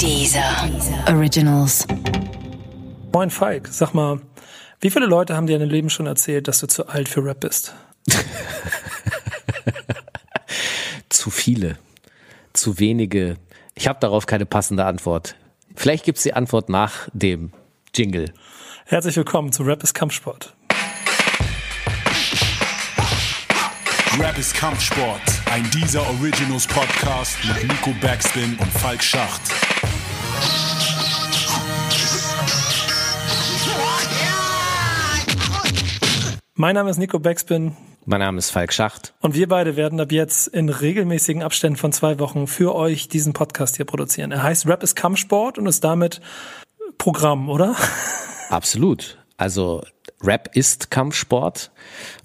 Dieser Originals. Moin Falk, sag mal, wie viele Leute haben dir in deinem Leben schon erzählt, dass du zu alt für Rap bist? zu viele, zu wenige. Ich habe darauf keine passende Antwort. Vielleicht gibt's die Antwort nach dem Jingle. Herzlich willkommen zu Rap ist Kampfsport. Rap ist Kampfsport, ein dieser Originals Podcast mit Nico Backspin und Falk Schacht. Mein Name ist Nico Backspin Mein Name ist Falk Schacht. und wir beide werden ab jetzt in regelmäßigen Abständen von zwei Wochen für euch diesen Podcast hier produzieren. Er heißt Rap ist Kampfsport und ist damit Programm, oder? Absolut. Also Rap ist Kampfsport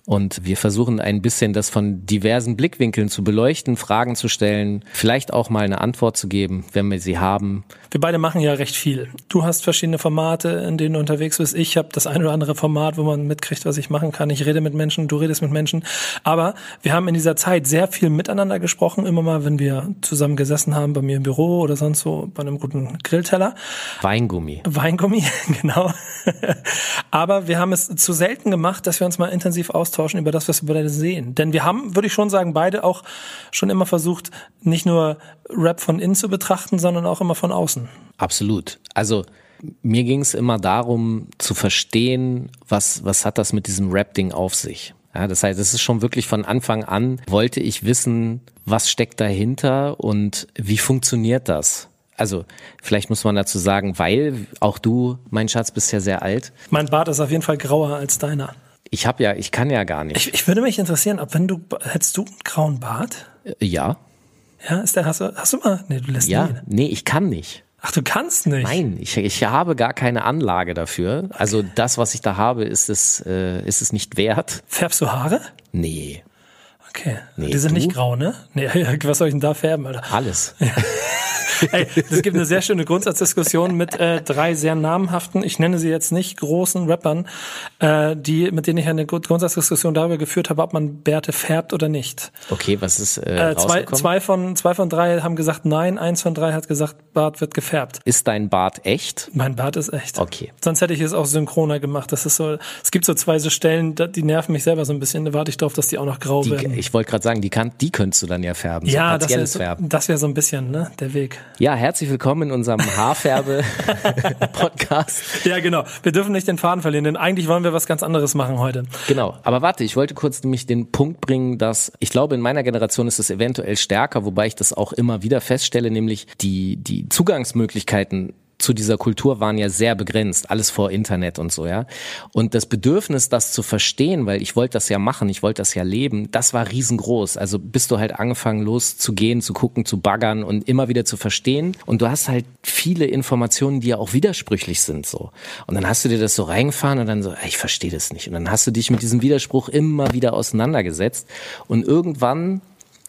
und wir versuchen ein bisschen das von diversen Blickwinkeln zu beleuchten, Fragen zu stellen, vielleicht auch mal eine Antwort zu geben, wenn wir sie haben. Wir beide machen ja recht viel. Du hast verschiedene Formate, in denen du unterwegs bist. Ich habe das ein oder andere Format, wo man mitkriegt, was ich machen kann. Ich rede mit Menschen, du redest mit Menschen. Aber wir haben in dieser Zeit sehr viel miteinander gesprochen, immer mal, wenn wir zusammen gesessen haben, bei mir im Büro oder sonst so, bei einem guten Grillteller. Weingummi. Weingummi, genau. Aber wir haben es zu selten gemacht, dass wir uns mal intensiv austauschen über das, was wir beide sehen. Denn wir haben, würde ich schon sagen, beide auch schon immer versucht, nicht nur Rap von innen zu betrachten, sondern auch immer von außen. Absolut. Also mir ging es immer darum zu verstehen, was, was hat das mit diesem Rap-Ding auf sich. Ja, das heißt, es ist schon wirklich von Anfang an, wollte ich wissen, was steckt dahinter und wie funktioniert das? Also vielleicht muss man dazu sagen, weil auch du, mein Schatz, bist ja sehr alt. Mein Bart ist auf jeden Fall grauer als deiner. Ich habe ja, ich kann ja gar nicht. Ich, ich würde mich interessieren, ob wenn du, hättest du einen grauen Bart? Äh, ja, Ja, ist der, hast du, hast du mal? Nee, du lässt ja, nie. nee, ich kann nicht. Ach, du kannst nicht. Nein, ich, ich habe gar keine Anlage dafür. Also das, was ich da habe, ist es, äh, ist es nicht wert. Färbst du Haare? Nee, Okay. Nee, die sind du? nicht grau, ne? Nee, was soll ich denn da färben, Alter? alles. Ey, es gibt eine sehr schöne Grundsatzdiskussion mit äh, drei sehr namhaften, ich nenne sie jetzt nicht großen Rappern, äh, die, mit denen ich eine Grund- Grundsatzdiskussion darüber geführt habe, ob man Bärte färbt oder nicht. Okay, was ist äh, Äh, zwei, zwei, von, zwei von drei haben gesagt nein, eins von drei hat gesagt, Bart wird gefärbt. Ist dein Bart echt? Mein Bart ist echt. Okay. Sonst hätte ich es auch synchroner gemacht. Das ist so, es gibt so zwei so Stellen, die nerven mich selber so ein bisschen. Da warte ich drauf, dass die auch noch grau Die, werden. ich wollte gerade sagen, die, kann, die könntest du dann ja färben. so ja, das partielles wäre das wär so ein bisschen ne, der Weg. Ja, herzlich willkommen in unserem Haarfärbe-Podcast. Ja, genau. Wir dürfen nicht den Faden verlieren, denn eigentlich wollen wir was ganz anderes machen heute. Genau. Aber warte, ich wollte kurz nämlich den Punkt bringen, dass ich glaube, in meiner Generation ist es eventuell stärker, wobei ich das auch immer wieder feststelle, nämlich die, die Zugangsmöglichkeiten zu dieser Kultur waren ja sehr begrenzt, alles vor Internet und so, ja. Und das Bedürfnis, das zu verstehen, weil ich wollte das ja machen, ich wollte das ja leben, das war riesengroß. Also bist du halt angefangen loszugehen, zu gucken, zu baggern und immer wieder zu verstehen. Und du hast halt viele Informationen, die ja auch widersprüchlich sind, so. Und dann hast du dir das so reingefahren und dann so, ich verstehe das nicht. Und dann hast du dich mit diesem Widerspruch immer wieder auseinandergesetzt. Und irgendwann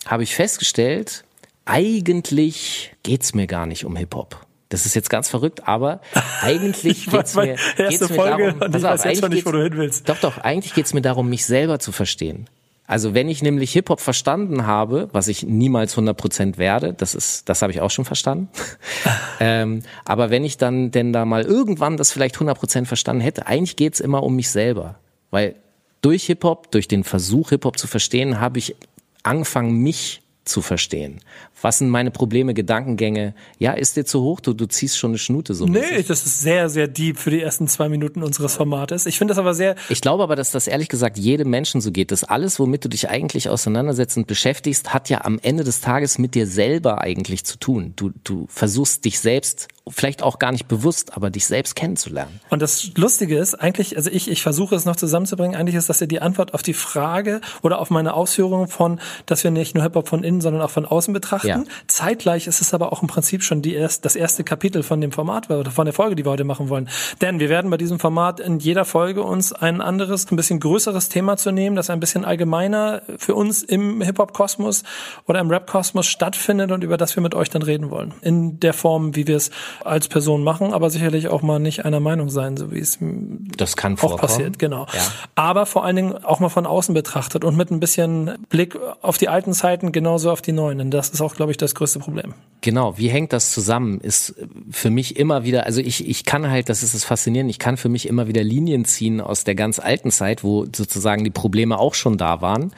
habe ich festgestellt, eigentlich geht's mir gar nicht um Hip-Hop. Das ist jetzt ganz verrückt, aber eigentlich Ich geht's weiß, mir, geht's mir Folge darum, und ich auf, weiß jetzt schon eigentlich nicht, wo du hin willst. Doch, doch, eigentlich geht's mir darum, mich selber zu verstehen. Also wenn ich nämlich Hip-Hop verstanden habe, was ich niemals 100% werde, das ist, das habe ich auch schon verstanden. ähm, aber wenn ich dann denn da mal irgendwann das vielleicht 100% verstanden hätte, eigentlich geht's immer um mich selber. Weil durch Hip-Hop, durch den Versuch Hip-Hop zu verstehen, habe ich angefangen, mich zu verstehen. Was sind meine Probleme, Gedankengänge? Ja, ist dir zu hoch? Du, du ziehst schon eine Schnute so. mäßig. Nee, das ist sehr, sehr deep für die ersten zwei Minuten unseres Formates. Ich finde das aber sehr, Ich glaube aber, dass das ehrlich gesagt jedem Menschen so geht. dass alles, womit du dich eigentlich auseinandersetzt und beschäftigst, hat ja am Ende des Tages mit dir selber eigentlich zu tun. Du, du versuchst dich selbst, vielleicht auch gar nicht bewusst, aber dich selbst kennenzulernen. Und das Lustige ist, eigentlich, also ich, ich versuche es noch zusammenzubringen, eigentlich ist das ja die Antwort auf die Frage oder auf meine Ausführungen von, dass wir nicht nur Hip-Hop von innen, sondern auch von außen betrachten. Ja. Zeitgleich ist es aber auch im Prinzip schon die erst, das erste Kapitel von dem Format oder von der Folge, die wir heute machen wollen. Denn wir werden bei diesem Format in jeder Folge uns ein anderes, ein bisschen größeres Thema zu nehmen, das ein bisschen allgemeiner für uns im Hip-Hop-Kosmos oder im Rap-Kosmos stattfindet und über das wir mit euch dann reden wollen. In der Form, wie wir es als Person machen, aber sicherlich auch mal nicht einer Meinung sein, so wie es Das kann auch vorkommen. passiert, genau. Ja. Aber vor allen Dingen auch mal von außen betrachtet und mit ein bisschen Blick auf die alten Zeiten, genauso auf die neuen. Denn das ist auch, glaube ich, das größte Problem. Genau, wie hängt das zusammen? Ist für mich immer wieder, also ich, ich kann halt, das ist das Faszinierende, ich kann für mich immer wieder Linien ziehen aus der ganz alten Zeit, wo sozusagen die Probleme auch schon da waren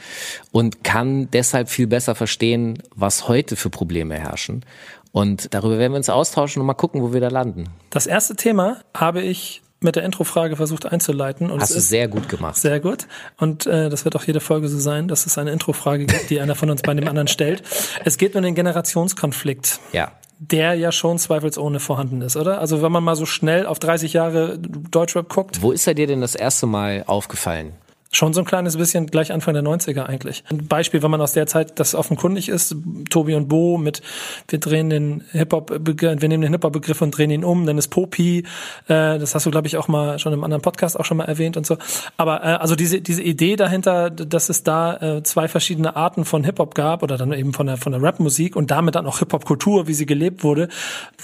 und kann deshalb viel besser verstehen, was heute für Probleme herrschen. Und darüber werden wir uns austauschen und mal gucken, wo wir da landen. Das erste Thema habe ich mit der Introfrage versucht einzuleiten. Und Hast du ist sehr gut gemacht. Sehr gut. Und äh, das wird auch jede Folge so sein, dass es eine Introfrage gibt, die einer von uns bei dem anderen stellt. Es geht um den Generationskonflikt. Ja. Der ja schon zweifelsohne vorhanden ist, oder? Also wenn man mal so schnell auf 30 Jahre Deutschrap guckt, Wo ist er dir denn das erste Mal aufgefallen? Schon so ein kleines bisschen gleich Anfang der 90er eigentlich. Ein Beispiel, wenn man aus der Zeit das offenkundig ist, Tobi und Bo mit, wir drehen den Hip-Hop, wir nehmen den Hip-Hop-Begriff und drehen ihn um, dann ist Popi, äh, das hast du, glaube ich, auch mal schon im anderen Podcast auch schon mal erwähnt und so. Aber äh, also diese, diese Idee dahinter, dass es da äh, zwei verschiedene Arten von Hip-Hop gab oder dann eben von der, von der Rap-Musik und damit dann auch Hip-Hop-Kultur, wie sie gelebt wurde,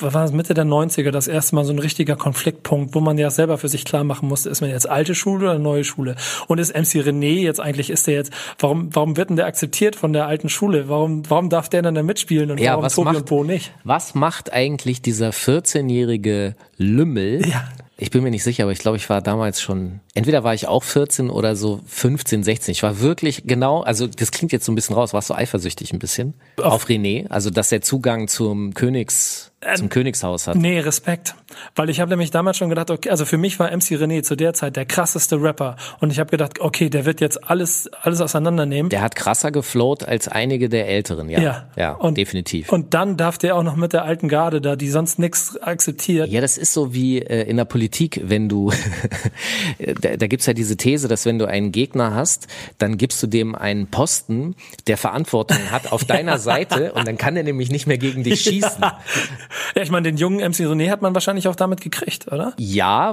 war es Mitte der 90er das erste Mal so ein richtiger Konfliktpunkt, wo man ja selber für sich klar machen musste, ist man jetzt alte Schule oder neue Schule? Und ist MC René jetzt eigentlich, ist der jetzt, warum, warum wird denn der akzeptiert von der alten Schule? Warum, warum darf der dann da mitspielen und Ja, warum was Tobi macht, und Bo nicht? was macht eigentlich dieser 14-jährige Lümmel? Ja. Ich bin mir nicht sicher, aber ich glaube, ich war damals schon, entweder war ich auch 14 oder so 15, 16. Ich war wirklich genau, also das klingt jetzt so ein bisschen raus, warst du eifersüchtig ein bisschen auf, René, also dass er Zugang zum Königs, zum Königshaus hat. Nee, Respekt. Weil ich habe nämlich damals schon gedacht, okay, also für mich war MC René zu der Zeit der krasseste Rapper. Und ich habe gedacht, okay, der wird jetzt alles, alles auseinandernehmen. Der hat krasser geflowt als einige der Älteren, ja. Ja. Ja, Und- definitiv. Und dann darf der auch noch mit der alten Garde da, die sonst nichts akzeptiert. Ja, das ist so wie äh, in der Politik, wenn du, da, da gibt's ja diese These, dass wenn du einen Gegner hast, dann gibst du dem einen Posten, der Verantwortung hat auf deiner Seite und dann kann er nämlich nicht mehr gegen dich schießen. Ja, Ja, ich meine, den jungen MC René hat man wahrscheinlich auch damit gekriegt, oder?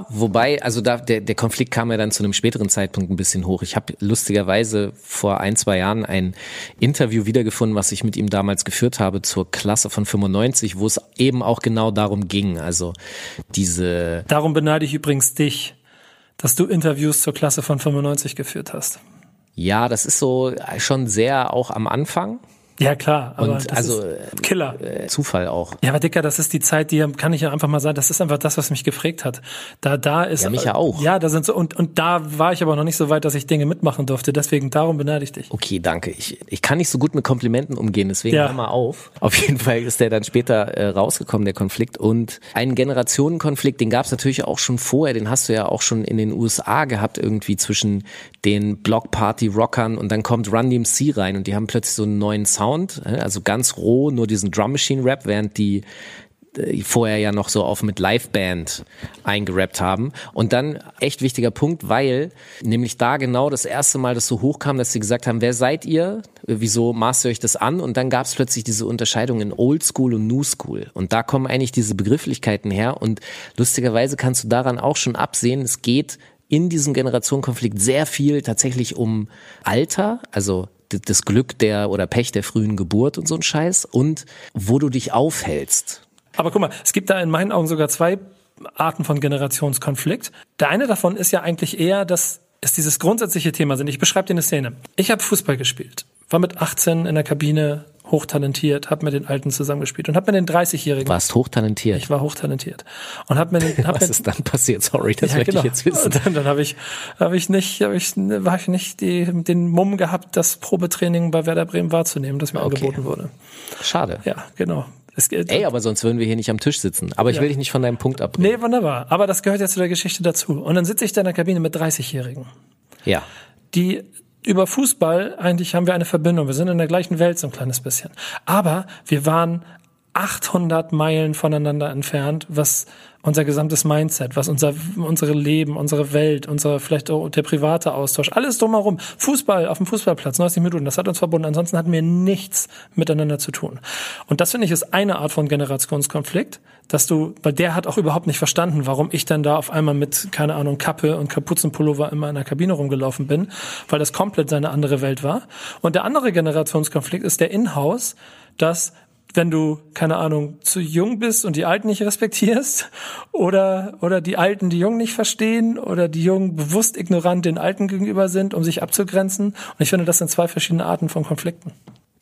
wobei, also da, der, der Konflikt kam ja dann zu einem späteren Zeitpunkt ein bisschen hoch. Ich habe lustigerweise vor ein, zwei Jahren ein Interview wiedergefunden, was ich mit ihm damals geführt habe zur Klasse von 95, wo es eben auch genau darum ging. Also diese Darum beneide ich übrigens dich, dass du Interviews zur Klasse von 95 geführt hast. Ja, das ist so schon sehr auch am Anfang. Ja, klar. Aber Und das also, Killer. Äh, Zufall auch. Ja, aber Dicker, das ist die Zeit, die kann ich ja einfach mal sagen, das ist einfach das, was mich geprägt hat. Da, da ist. Ja, mich ja auch. Ja, da sind so, und, und da war ich aber noch nicht so weit, dass ich Dinge mitmachen durfte. Deswegen, darum beneide ich dich. Okay, danke. Ich, ich kann nicht so gut mit Komplimenten umgehen, deswegen Ja. hör mal auf. Auf jeden Fall ist der dann später äh, rausgekommen, der Konflikt. Und einen Generationenkonflikt, den gab es natürlich auch schon vorher, den hast du ja auch schon in den USA gehabt, irgendwie zwischen den Block-Party-Rockern und dann kommt Run DMC rein und die haben plötzlich so einen neuen Sound, äh, also ganz roh, nur diesen Drum Machine Rap, während die äh, vorher ja noch so auf mit Liveband eingerappt haben. Und dann echt wichtiger Punkt, weil nämlich da genau das erste Mal das so hochkam, dass sie gesagt haben, wer seid ihr? Wieso maßt ihr euch das an? Und dann gab es plötzlich diese Unterscheidung in Old School und New School. Und da kommen eigentlich diese Begrifflichkeiten her. Und lustigerweise kannst du daran auch schon absehen, es geht in diesem Generationenkonflikt sehr viel tatsächlich um Alter, also das Glück der oder Pech der frühen Geburt und so ein Scheiß und wo du dich aufhältst. Aber guck mal, es gibt da in meinen Augen sogar zwei Arten von Generationskonflikt. Der eine davon ist ja eigentlich eher, dass es dieses grundsätzliche Thema sind. Ich beschreibe dir eine Szene. Ich habe Fußball gespielt, war mit 18 in der Kabine, hochtalentiert, habe mit den Alten zusammengespielt und habe mit den 30-Jährigen, warst hochtalentiert. ich war hochtalentiert und habe mir den, hab Was mir, ist dann passiert? Sorry, das Ja, möchte genau. ich jetzt wissen. Und dann, dann habe ich, habe ich nicht, habe ich, war ich nicht die, den Mumm gehabt, das Probetraining bei Werder Bremen wahrzunehmen, das mir angeboten wurde. Schade. Ja, genau. Es Ey, aber sonst würden wir hier nicht am Tisch sitzen. Aber ich will dich nicht von deinem Punkt abbringen. nee, wunderbar. Aber das gehört ja zu der Geschichte dazu. Und dann sitze ich da in der Kabine mit 30-Jährigen, Ja. die über Fußball, eigentlich haben wir eine Verbindung. Wir sind in der gleichen Welt so ein kleines bisschen. Aber wir waren 800 Meilen voneinander entfernt, was unser gesamtes Mindset, was unser, unsere Leben, unsere Welt, unser, vielleicht auch der private Austausch, alles drumherum. Fußball auf dem Fußballplatz, 90 Minuten, das hat uns verbunden. Ansonsten hatten wir nichts miteinander zu tun. Und das finde ich ist eine Art von Generationskonflikt, dass du, weil der hat auch überhaupt nicht verstanden, warum ich dann da auf einmal mit, keine Ahnung, Kappe und Kapuzenpullover immer in der Kabine rumgelaufen bin, weil das komplett seine andere Welt war. Und der andere Generationskonflikt ist der Inhouse, dass wenn du, keine Ahnung, zu jung bist und die Alten nicht respektierst oder, oder die Alten die Jungen nicht verstehen oder die Jungen bewusst ignorant den Alten gegenüber sind, um sich abzugrenzen. Und ich finde, das sind zwei verschiedene Arten von Konflikten.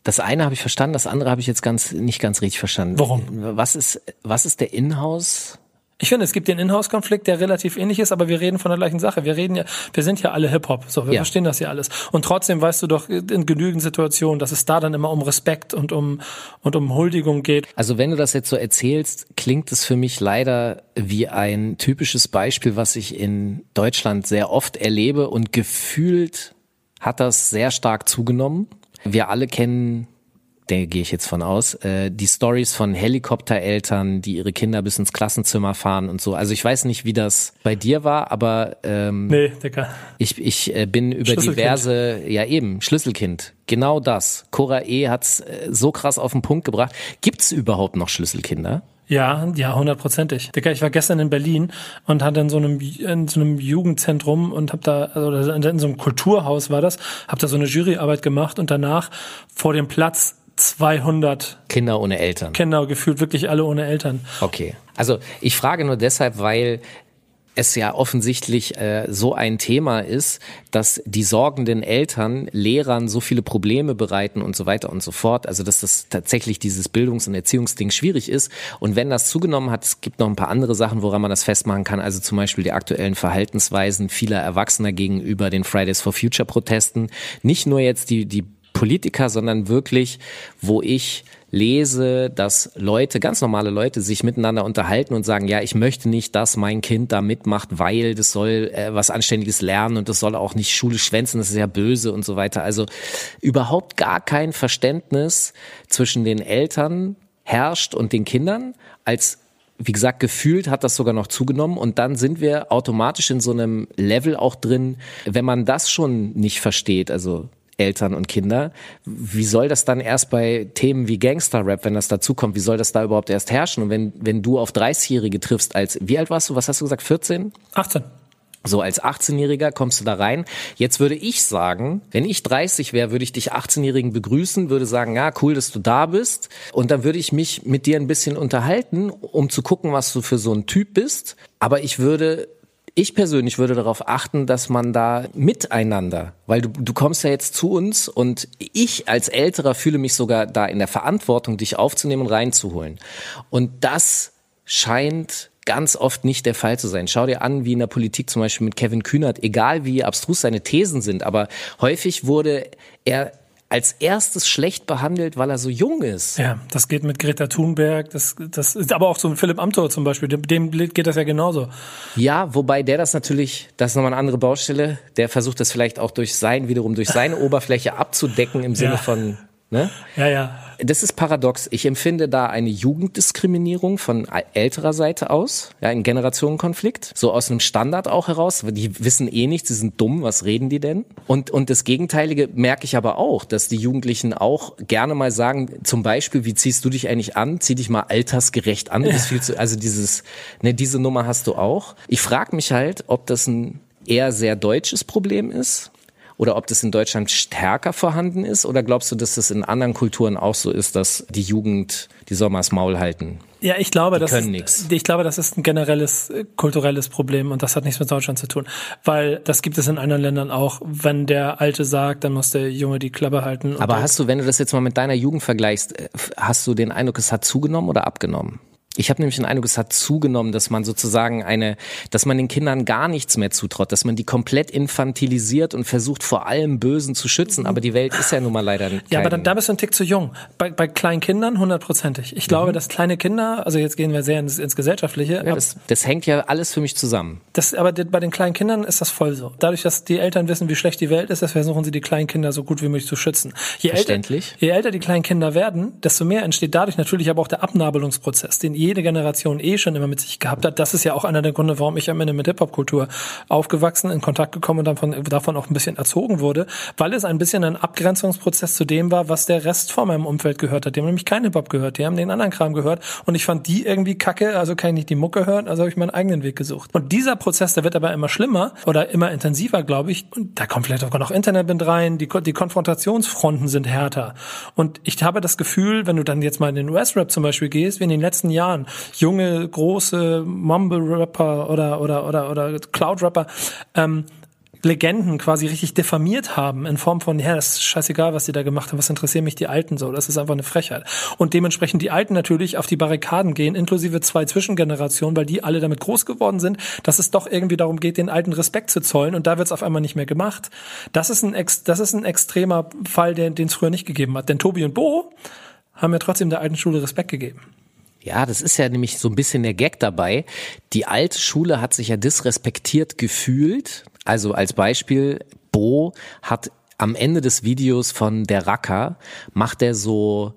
Das eine habe ich verstanden, das andere habe ich jetzt ganz nicht ganz richtig verstanden. Warum? Was ist was ist der Inhouse? Ich finde, es gibt den Inhouse-Konflikt, der relativ ähnlich ist, aber wir reden von der gleichen Sache. Wir reden ja, wir sind ja alle Hip-Hop, so, wir Ja. verstehen das ja alles. Und trotzdem weißt du doch in genügend Situationen, dass es da dann immer um Respekt und um, und um Huldigung geht. Also wenn du das jetzt so erzählst, klingt es für mich leider wie ein typisches Beispiel, was ich in Deutschland sehr oft erlebe und gefühlt hat das sehr stark zugenommen. Wir alle kennen, der gehe ich jetzt von aus, äh, die Stories von Helikoptereltern, die ihre Kinder bis ins Klassenzimmer fahren und so. Also ich weiß nicht, wie das bei dir war, aber ähm, Nee, Digga. ich, ich äh, bin über diverse, ja eben, Schlüsselkind. Genau das. Cora E. hat's äh, so krass auf den Punkt gebracht. Gibt's überhaupt noch Schlüsselkinder? Ja, ja, hundertprozentig. Digga, ich war gestern in Berlin und hatte in so einem in so einem Jugendzentrum und hab da also in so einem Kulturhaus war das, hab da so eine Juryarbeit gemacht und danach vor dem Platz 200 Kinder ohne Eltern. Kinder gefühlt wirklich alle ohne Eltern. Okay. Also ich frage nur deshalb, weil es ja offensichtlich äh, so ein Thema ist, dass die sorgenden Eltern Lehrern so viele Probleme bereiten und so weiter und so fort. Also dass das tatsächlich dieses Bildungs- und Erziehungsding schwierig ist. Und wenn das zugenommen hat, es gibt noch ein paar andere Sachen, woran man das festmachen kann. Also zum Beispiel die aktuellen Verhaltensweisen vieler Erwachsener gegenüber den Fridays for Future Protesten. Nicht nur jetzt die, die Politiker, sondern wirklich, wo ich lese, dass Leute, ganz normale Leute, sich miteinander unterhalten und sagen, ja, ich möchte nicht, dass mein Kind da mitmacht, weil das soll äh, was Anständiges lernen und das soll auch nicht Schule schwänzen, das ist ja böse und so weiter. Also überhaupt gar kein Verständnis zwischen den Eltern herrscht und den Kindern. Als wie gesagt, gefühlt hat das sogar noch zugenommen. Und dann sind wir automatisch in so einem Level auch drin, wenn man das schon nicht versteht, also Eltern und Kinder, wie soll das dann erst bei Themen wie Gangster-Rap, wenn das dazukommt, wie soll das da überhaupt erst herrschen? Und wenn, wenn du auf 30-Jährige triffst als, wie alt warst du, was hast du gesagt, 14? 18. So als 18-Jähriger kommst du da rein. Jetzt würde ich sagen, wenn ich 30 wäre, würde ich dich 18-Jährigen begrüßen, würde sagen, ja, cool, dass du da bist. Und dann würde ich mich mit dir ein bisschen unterhalten, um zu gucken, was du für so ein Typ bist. Aber ich würde ich persönlich würde darauf achten, dass man da miteinander, weil du, du kommst ja jetzt zu uns und ich als Älterer fühle mich sogar da in der Verantwortung, dich aufzunehmen und reinzuholen. Und das scheint ganz oft nicht der Fall zu sein. Schau dir an, wie in der Politik zum Beispiel mit Kevin Kühnert, egal wie abstrus seine Thesen sind, aber häufig wurde er als erstes schlecht behandelt, weil er so jung ist. Ja, das geht mit Greta Thunberg, das, das ist aber auch so Philipp Amthor zum Beispiel, dem, dem geht das ja genauso. Ja, wobei der das natürlich, das ist nochmal eine andere Baustelle, der versucht das vielleicht auch durch sein, wiederum durch seine Oberfläche abzudecken im Sinne Ja. von, ne? Ja, ja. Das ist paradox. Ich empfinde da eine Jugenddiskriminierung von älterer Seite aus, ja, ein Generationenkonflikt, so aus einem Standard auch heraus. Die wissen eh nichts, sie sind dumm, was reden die denn? Und, und das Gegenteilige merke ich aber auch, dass die Jugendlichen auch gerne mal sagen, zum Beispiel, wie ziehst du dich eigentlich an? Zieh dich mal altersgerecht an. Du bist viel zu, also dieses, ne, diese Nummer hast du auch. Ich frage mich halt, ob das ein eher sehr deutsches Problem ist oder ob das in Deutschland stärker vorhanden ist? Oder glaubst du, dass das in anderen Kulturen auch so ist, dass die Jugend, die das Maul halten? Ja, ich glaube, das können ist, ich glaube, das ist ein generelles äh, kulturelles Problem und das hat nichts mit Deutschland zu tun, weil das gibt es in anderen Ländern auch. Wenn der Alte sagt, dann muss der Junge die Klappe halten. Aber hast du, wenn du das jetzt mal mit deiner Jugend vergleichst, äh, hast du den Eindruck, es hat zugenommen oder abgenommen? Ich habe nämlich den Eindruck, es hat zugenommen, dass man sozusagen eine, dass man den Kindern gar nichts mehr zutraut, dass man die komplett infantilisiert und versucht vor allem Bösen zu schützen. Aber die Welt ist ja nun mal leider kein, Ja, aber dann, da bist du ein Tick zu jung. Bei, bei kleinen Kindern hundertprozentig. Ich glaube, dass kleine Kinder, also jetzt gehen wir sehr ins, ins Gesellschaftliche, Mhm. ja, das, das hängt ja alles für mich zusammen. Das, aber bei den kleinen Kindern ist das voll so. Dadurch, dass die Eltern wissen, wie schlecht die Welt ist, das versuchen sie die kleinen Kinder so gut wie möglich zu schützen. Je Verständlich. Älter, je älter die kleinen Kinder werden, desto mehr entsteht dadurch natürlich aber auch der Abnabelungsprozess, den jede Generation eh schon immer mit sich gehabt hat. Das ist ja auch einer der Gründe, warum ich am Ende mit Hip-Hop-Kultur aufgewachsen, in Kontakt gekommen und davon, davon auch ein bisschen erzogen wurde, weil es ein bisschen ein Abgrenzungsprozess zu dem war, was der Rest von meinem Umfeld gehört hat. Die haben nämlich keinen Hip-Hop gehört, die haben den anderen Kram gehört und ich fand die irgendwie kacke, also kann ich nicht die Mucke hören, also habe ich meinen eigenen Weg gesucht. Und dieser Prozess, der wird aber immer schlimmer oder immer intensiver, glaube ich. Und da kommt vielleicht auch noch Internet mit rein, die, die Konfrontationsfronten sind härter. Und ich habe das Gefühl, wenn du dann jetzt mal in den US-Rap zum Beispiel gehst, wie in den letzten Jahren junge, große Mumble-Rapper oder, oder, oder, oder Cloud-Rapper, ähm, Legenden quasi richtig diffamiert haben in Form von, ja, das ist scheißegal, was die da gemacht haben, was interessieren mich die Alten so, das ist einfach eine Frechheit. Und dementsprechend die Alten natürlich auf die Barrikaden gehen, inklusive zwei Zwischengenerationen, weil die alle damit groß geworden sind, dass es doch irgendwie darum geht, den Alten Respekt zu zollen und da wird es auf einmal nicht mehr gemacht. Das ist ein, ex das ist ein extremer Fall, den es früher nicht gegeben hat. Denn Tobi und Bo haben ja trotzdem der alten Schule Respekt gegeben. Ja, das ist ja nämlich so ein bisschen der Gag dabei. Die alte Schule hat sich ja disrespektiert gefühlt. Also als Beispiel, Bo hat am Ende des Videos von der Racker, macht er so,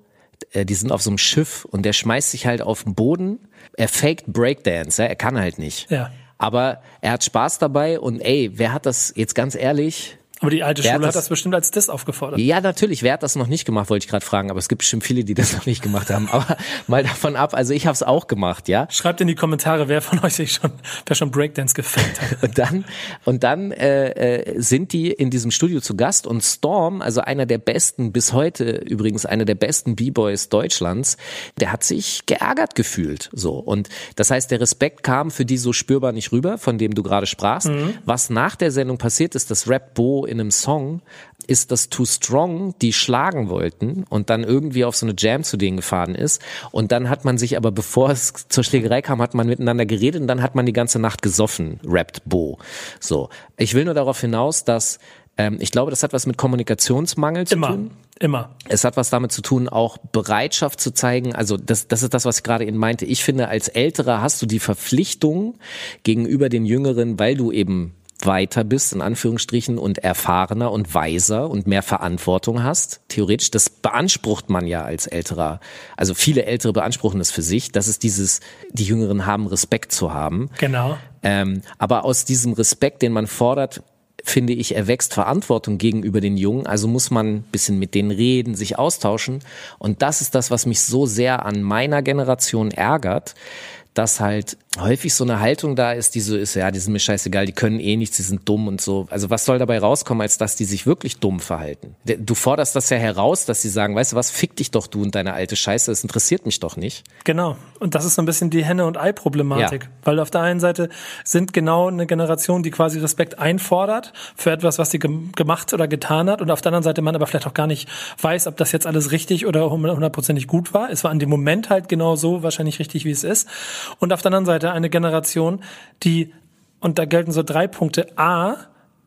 äh, die sind auf so einem Schiff und der schmeißt sich halt auf den Boden. Er faked Breakdance, ja, er kann halt nicht. Ja. Aber er hat Spaß dabei und ey, wer hat das jetzt ganz ehrlich, aber die alte Wer Schule hat hat das- das bestimmt als Diss aufgefordert. Ja, natürlich. Wer hat das noch nicht gemacht, wollte ich gerade fragen. Aber es gibt bestimmt viele, die das noch nicht gemacht haben. Aber mal davon ab. Also ich habe es auch gemacht, ja. Schreibt in die Kommentare, wer von euch sich schon, wer schon Breakdance gefaked hat. Und dann und dann äh, äh, sind die in diesem Studio zu Gast und Storm, also einer der besten bis heute übrigens einer der besten B-Boys Deutschlands, der hat sich geärgert gefühlt. So und das heißt, der Respekt kam für die so spürbar nicht rüber, von dem du gerade sprachst. Was nach der Sendung passiert ist, das Rap Bo in einem Song ist das Too Strong, die schlagen wollten und dann irgendwie auf so eine Jam zu denen gefahren ist. Und dann hat man sich aber, bevor es zur Schlägerei kam, hat man miteinander geredet und dann hat man die ganze Nacht gesoffen, rappt Bo. So. Ich will nur darauf hinaus, dass ähm, ich glaube, das hat was mit Kommunikationsmangel zu Immer, tun. immer. Es hat was damit zu tun, auch Bereitschaft zu zeigen. Also das, das ist das, was ich gerade eben meinte. Ich finde, als Älterer hast du die Verpflichtung gegenüber den Jüngeren, weil du eben weiter bist, in Anführungsstrichen, und erfahrener und weiser und mehr Verantwortung hast. Theoretisch, das beansprucht man ja als Älterer. Also viele Ältere beanspruchen das für sich. Das ist dieses, die Jüngeren haben Respekt zu haben. Genau. Ähm, aber aus diesem Respekt, den man fordert, finde ich, erwächst Verantwortung gegenüber den Jungen. Also muss man ein bisschen mit denen reden, sich austauschen. Und das ist das, was mich so sehr an meiner Generation ärgert, dass halt häufig so eine Haltung da ist, die so ist, ja, die sind mir scheißegal, die können eh nichts, die sind dumm und so. Also was soll dabei rauskommen, als dass die sich wirklich dumm verhalten? Du forderst das ja heraus, dass sie sagen, weißt du was, fick dich doch du und deine alte Scheiße, das interessiert mich doch nicht. Genau. Und das ist so ein bisschen die Henne- und Ei-Problematik. Ja. Weil auf der einen Seite sind genau eine Generation, die quasi Respekt einfordert für etwas, was sie gem- gemacht oder getan hat. Und auf der anderen Seite man aber vielleicht auch gar nicht weiß, ob das jetzt alles richtig oder hundertprozentig gut war. Es war in dem Moment halt genau so wahrscheinlich richtig, wie es ist. Und auf der anderen Seite eine Generation, die, und da gelten so drei Punkte, A,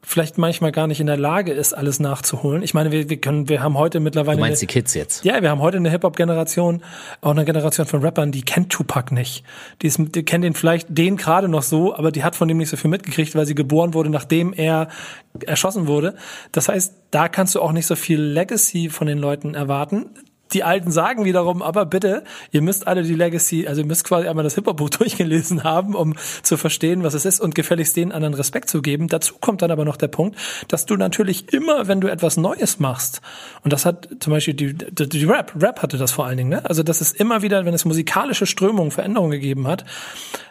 vielleicht manchmal gar nicht in der Lage ist, alles nachzuholen. Ich meine, wir, wir können, wir haben heute mittlerweile Du meinst eine- die Kids jetzt? ja, wir haben heute eine Hip-Hop-Generation, auch eine Generation von Rappern, die kennt Tupac nicht. Die, ist, die kennt den vielleicht, den gerade noch so, aber die hat von dem nicht so viel mitgekriegt, weil sie geboren wurde, nachdem er erschossen wurde. Das heißt, da kannst du auch nicht so viel Legacy von den Leuten erwarten. Die Alten sagen wiederum, aber bitte, ihr müsst alle die Legacy, also ihr müsst quasi einmal das Hip-Hop-Buch durchgelesen haben, um zu verstehen, was es ist und gefälligst den anderen Respekt zu geben. Dazu kommt dann aber noch der Punkt, dass du natürlich immer, wenn du etwas Neues machst, und das hat zum Beispiel die, die, die Rap, Rap hatte das vor allen Dingen, ne? also das ist immer wieder, wenn es musikalische Strömungen, Veränderungen gegeben hat,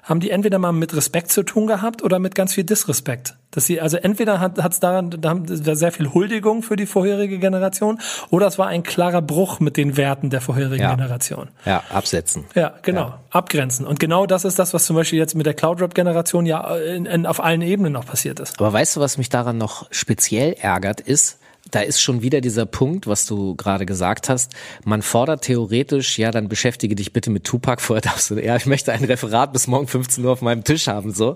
haben die entweder mal mit Respekt zu tun gehabt oder mit ganz viel Disrespekt. Dass sie, also entweder hat es daran, da haben sehr viel Huldigung für die vorherige Generation, oder es war ein klarer Bruch mit den Werten der vorherigen Ja. Generation. Ja, absetzen. Ja, genau. Abgrenzen. Und genau das ist das, was zum Beispiel jetzt mit der Cloud-Rap-Generation ja in, in, auf allen Ebenen noch passiert ist. Aber weißt du, was mich daran noch speziell ärgert, ist, da ist schon wieder dieser Punkt, was du gerade gesagt hast. Man fordert theoretisch, ja, dann beschäftige dich bitte mit Tupac vorher darfst du, ja, ich möchte ein Referat bis morgen 15 Uhr auf meinem Tisch haben, so.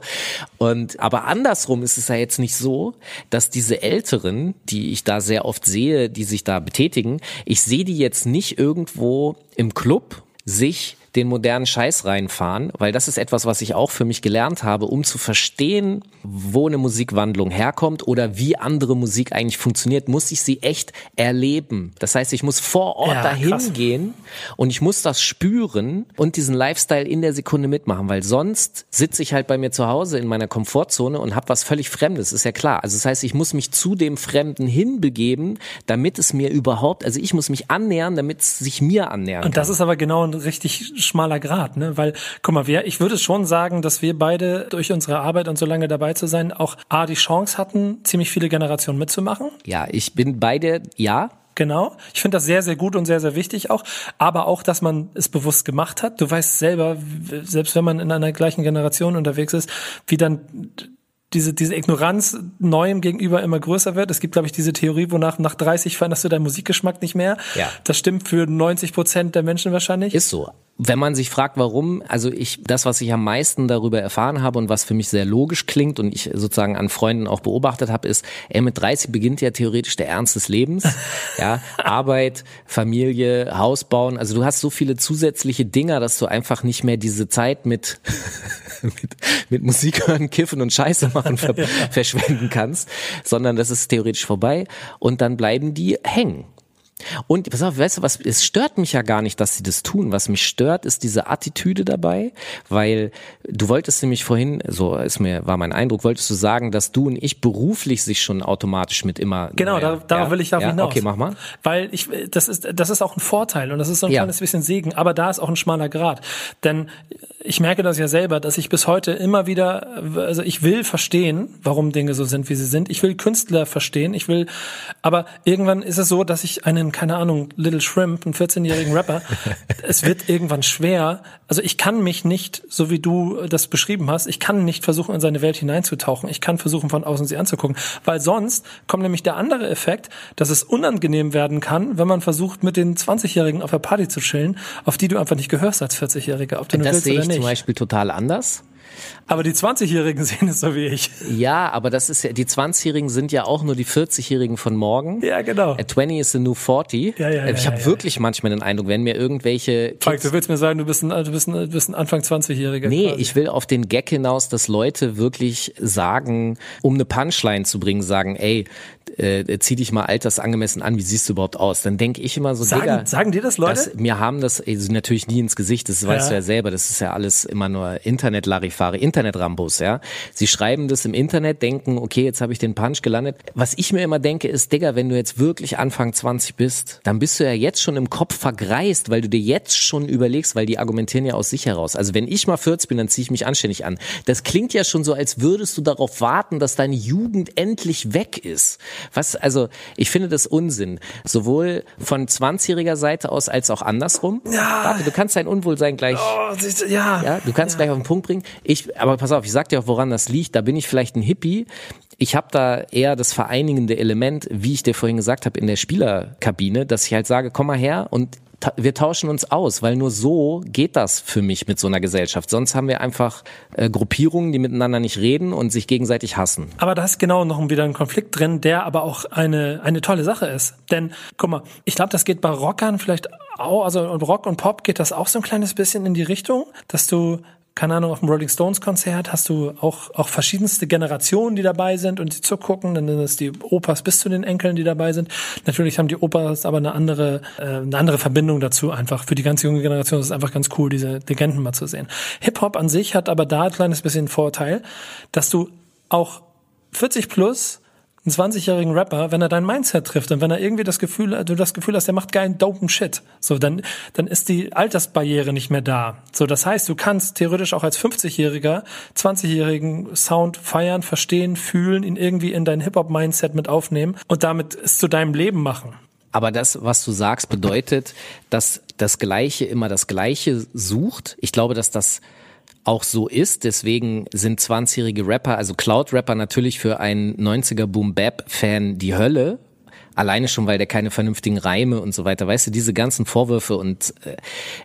Und, aber andersrum ist es ja jetzt nicht so, dass diese Älteren, die ich da sehr oft sehe, die sich da betätigen, ich sehe die jetzt nicht irgendwo im Club sich den modernen Scheiß reinfahren, weil das ist etwas, was ich auch für mich gelernt habe, um zu verstehen, wo eine Musikwandlung herkommt oder wie andere Musik eigentlich funktioniert, muss ich sie echt erleben. Das heißt, ich muss vor Ort Ja, dahin krass. gehen und ich muss das spüren und diesen Lifestyle in der Sekunde mitmachen, weil sonst sitze ich halt bei mir zu Hause in meiner Komfortzone und habe was völlig Fremdes, ist ja klar. Also das heißt, ich muss mich zu dem Fremden hinbegeben, damit es mir überhaupt, also ich muss mich annähern, damit es sich mir annähern Und kann. das ist aber genau ein richtig schmaler Grad, ne? Weil, guck mal, wir, ich würde schon sagen, dass wir beide durch unsere Arbeit und so lange dabei zu sein, auch A, die Chance hatten, ziemlich viele Generationen mitzumachen. Ja, ich bin bei dir, ja, Genau. Ich finde das sehr, sehr gut und sehr, sehr wichtig auch. Aber auch, dass man es bewusst gemacht hat. Du weißt selber, selbst wenn man in einer gleichen Generation unterwegs ist, wie dann diese, diese Ignoranz Neuem gegenüber immer größer wird. Es gibt, glaube ich, diese Theorie, wonach nach 30 veränderst du deinen Musikgeschmack nicht mehr. Ja. Das stimmt für 90 Prozent der Menschen wahrscheinlich. Ist so. Wenn man sich fragt, warum, also ich, das, was ich am meisten darüber erfahren habe und was für mich sehr logisch klingt und ich sozusagen an Freunden auch beobachtet habe, ist, ey, mit 30 beginnt ja theoretisch der Ernst des Lebens. Ja, Arbeit, Familie, Haus bauen. Also du hast so viele zusätzliche Dinger, dass du einfach nicht mehr diese Zeit mit, mit, mit Musik hören, kiffen und Scheiße machen ver verschwenden kannst, sondern das ist theoretisch vorbei und dann bleiben die hängen. Und pass auf, weißt du was, es stört mich ja gar nicht, dass sie das tun. Was mich stört, ist diese Attitüde dabei, weil du wolltest nämlich vorhin, so ist mir, war mein Eindruck, wolltest du sagen, dass du und ich beruflich sich schon automatisch mit immer. Genau, da, neuer- darauf ja? will ich darauf ja? hinaus. Okay, mach mal. Weil ich, das ist, das ist auch ein Vorteil und das ist so ein Ja. kleines bisschen Segen, aber da ist auch ein schmaler Grad. Denn ich merke das ja selber, dass ich bis heute immer wieder, also ich will verstehen, warum Dinge so sind, wie sie sind. Ich will Künstler verstehen, ich will, aber irgendwann ist es so, dass ich einen, keine Ahnung, Little Shrimp, einen 14-jährigen Rapper, es wird irgendwann schwer. Also ich kann mich nicht, so wie du das beschrieben hast, ich kann nicht versuchen, in seine Welt hineinzutauchen. Ich kann versuchen, von außen sie anzugucken. Weil sonst kommt nämlich der andere Effekt, dass es unangenehm werden kann, wenn man versucht, mit den 20-Jährigen auf der Party zu chillen, auf die du einfach nicht gehörst als 40-Jähriger, ob du Das sehe ich nicht. zum Beispiel total anders. Aber die 20-Jährigen sehen es so wie ich. Ja, aber das ist ja, die 20-Jährigen sind ja auch nur die 40-Jährigen von morgen. Ja, genau. A 20 is the new 40. Ja, ja, ich ja, habe ja, wirklich manchmal den Eindruck, wenn mir irgendwelche Falk, du willst mir sagen, du bist ein, du bist ein, du bist ein Anfang 20-Jähriger. Nee, quasi. ich will auf den Gag hinaus, dass Leute wirklich sagen, um eine Punchline zu bringen, sagen, ey, äh, zieh dich mal altersangemessen an, wie siehst du überhaupt aus? Dann denke ich immer so, Sagen- Digga, sagen dir das Leute? Das, mir haben das also natürlich nie ins Gesicht, das weißt Ja. du ja selber, das ist ja alles immer nur Internet-Larifare, Internet-Rambos, ja. Sie schreiben das im Internet, denken, okay, jetzt habe ich den Punch gelandet. Was ich mir immer denke, ist, Digga, wenn du jetzt wirklich Anfang 20 bist, dann bist du ja jetzt schon im Kopf vergreist, weil du dir jetzt schon überlegst, weil die argumentieren ja aus sich heraus. Also wenn ich mal 40 bin, dann ziehe ich mich anständig an. Das klingt ja schon so, als würdest du darauf warten, dass deine Jugend endlich weg ist. Was, also ich finde das Unsinn. Sowohl von 20-jähriger Seite aus als auch andersrum. Ja. Warte, du kannst dein Unwohlsein gleich Oh, ja. ja, du kannst gleich auf den Punkt bringen. Ich, aber pass auf, ich sag dir auch, woran das liegt. Da bin ich vielleicht ein Hippie. Ich habe da eher das vereinigende Element, wie ich dir vorhin gesagt habe, in der Spielerkabine, dass ich halt sage, komm mal her und wir tauschen uns aus, weil nur so geht das für mich mit so einer Gesellschaft. Sonst haben wir einfach äh, Gruppierungen, die miteinander nicht reden und sich gegenseitig hassen. Aber da ist genau noch wieder ein Konflikt drin, der aber auch eine, eine tolle Sache ist. Denn, guck mal, ich glaube, das geht bei Rockern vielleicht auch, also Rock und Pop geht das auch so ein kleines bisschen in die Richtung, dass du keine Ahnung, auf dem Rolling Stones Konzert hast du auch, auch verschiedenste Generationen, die dabei sind und die zugucken. Dann sind es die Opas bis zu den Enkeln, die dabei sind. Natürlich haben die Opas aber eine andere, äh, eine andere Verbindung dazu einfach. Für die ganz junge Generation ist es einfach ganz cool, diese Legenden mal zu sehen. Hip-Hop an sich hat aber da ein kleines bisschen Vorteil, dass du auch 40 plus einen 20-jährigen Rapper, wenn er dein Mindset trifft und wenn er irgendwie das Gefühl, du das Gefühl hast, der macht geilen dopen Shit, so dann dann ist die Altersbarriere nicht mehr da. So, das heißt, du kannst theoretisch auch als 50-jähriger 20-jährigen Sound feiern, verstehen, fühlen, ihn irgendwie in dein Hip-Hop Mindset mit aufnehmen und damit es zu deinem Leben machen. Aber das, was du sagst, bedeutet, dass das Gleiche immer das Gleiche sucht. Ich glaube, dass das auch so ist. Deswegen sind 20-jährige Rapper, also Cloud-Rapper natürlich für einen 90er Boom-Bap-Fan die Hölle. Alleine schon, weil der keine vernünftigen Reime und so weiter, weißt du, diese ganzen Vorwürfe und äh,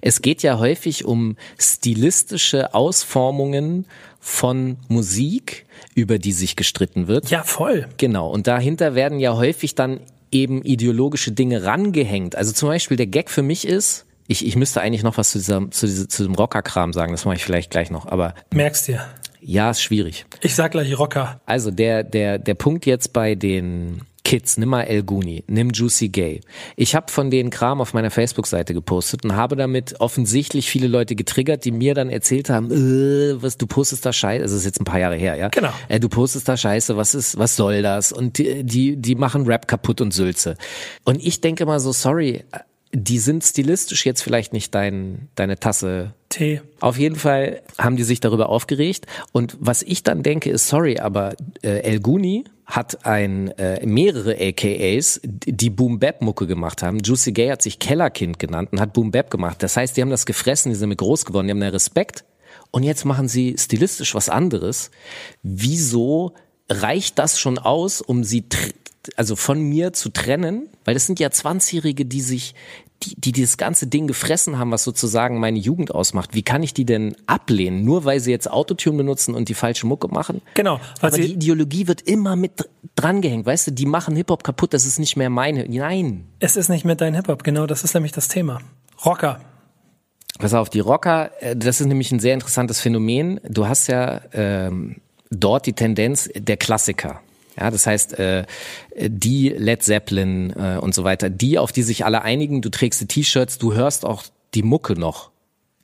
es geht ja häufig um stilistische Ausformungen von Musik, über die sich gestritten wird. Ja, voll. Genau, und dahinter werden ja häufig dann eben ideologische Dinge rangehängt. Also zum Beispiel der Gag für mich ist, Ich, ich müsste eigentlich noch was zu, dieser, zu, dieser, zu diesem Rocker-Kram sagen, das mache ich vielleicht gleich noch, aber Merkst dir. ja, ist schwierig. Ich sag gleich Rocker. Also der, der, der Punkt jetzt bei den Kids, nimm mal El Guni, nimm Juicy Gay. Ich habe von denen Kram auf meiner Facebook-Seite gepostet und habe damit offensichtlich viele Leute getriggert, die mir dann erzählt haben, äh, was du postest da Scheiße, das ist jetzt ein paar Jahre her, ja? Genau. Äh, du postest da Scheiße, was ist, was soll das? Und die, die, die machen Rap kaputt und Sülze. Und ich denke mal so, sorry, die sind stilistisch jetzt vielleicht nicht dein, deine Tasse T. auf jeden Fall haben die sich darüber aufgeregt. Und was ich dann denke, ist, sorry, aber äh, El Guni hat ein äh, mehrere AKAs, die Boom Bap Mucke gemacht haben. Juicy Gay hat sich Kellerkind genannt und hat Boom Bap gemacht. Das heißt, die haben das gefressen, die sind mit groß geworden, die haben da Respekt. Und jetzt machen sie stilistisch was anderes. Wieso reicht das schon aus, um sie also von mir zu trennen? Weil das sind ja 20-Jährige, die sich die, die dieses ganze Ding gefressen haben, was sozusagen meine Jugend ausmacht. Wie kann ich die denn ablehnen? Nur weil sie jetzt Autotune benutzen und die falsche Mucke machen? Genau, weil Aber die Ideologie wird immer mit dr- drangehängt. Weißt du, die machen Hip-Hop kaputt, das ist nicht mehr meine. Nein. es ist nicht mehr dein Hip-Hop, genau, das ist nämlich das Thema. Rocker. Pass auf, die Rocker, äh, das ist nämlich ein sehr interessantes Phänomen. Du hast ja ähm, dort die Tendenz der Klassiker. Ja, das heißt, äh, die Led Zeppelin äh, und so weiter, die, auf die sich alle einigen, du trägst die T-Shirts, du hörst auch die Mucke noch,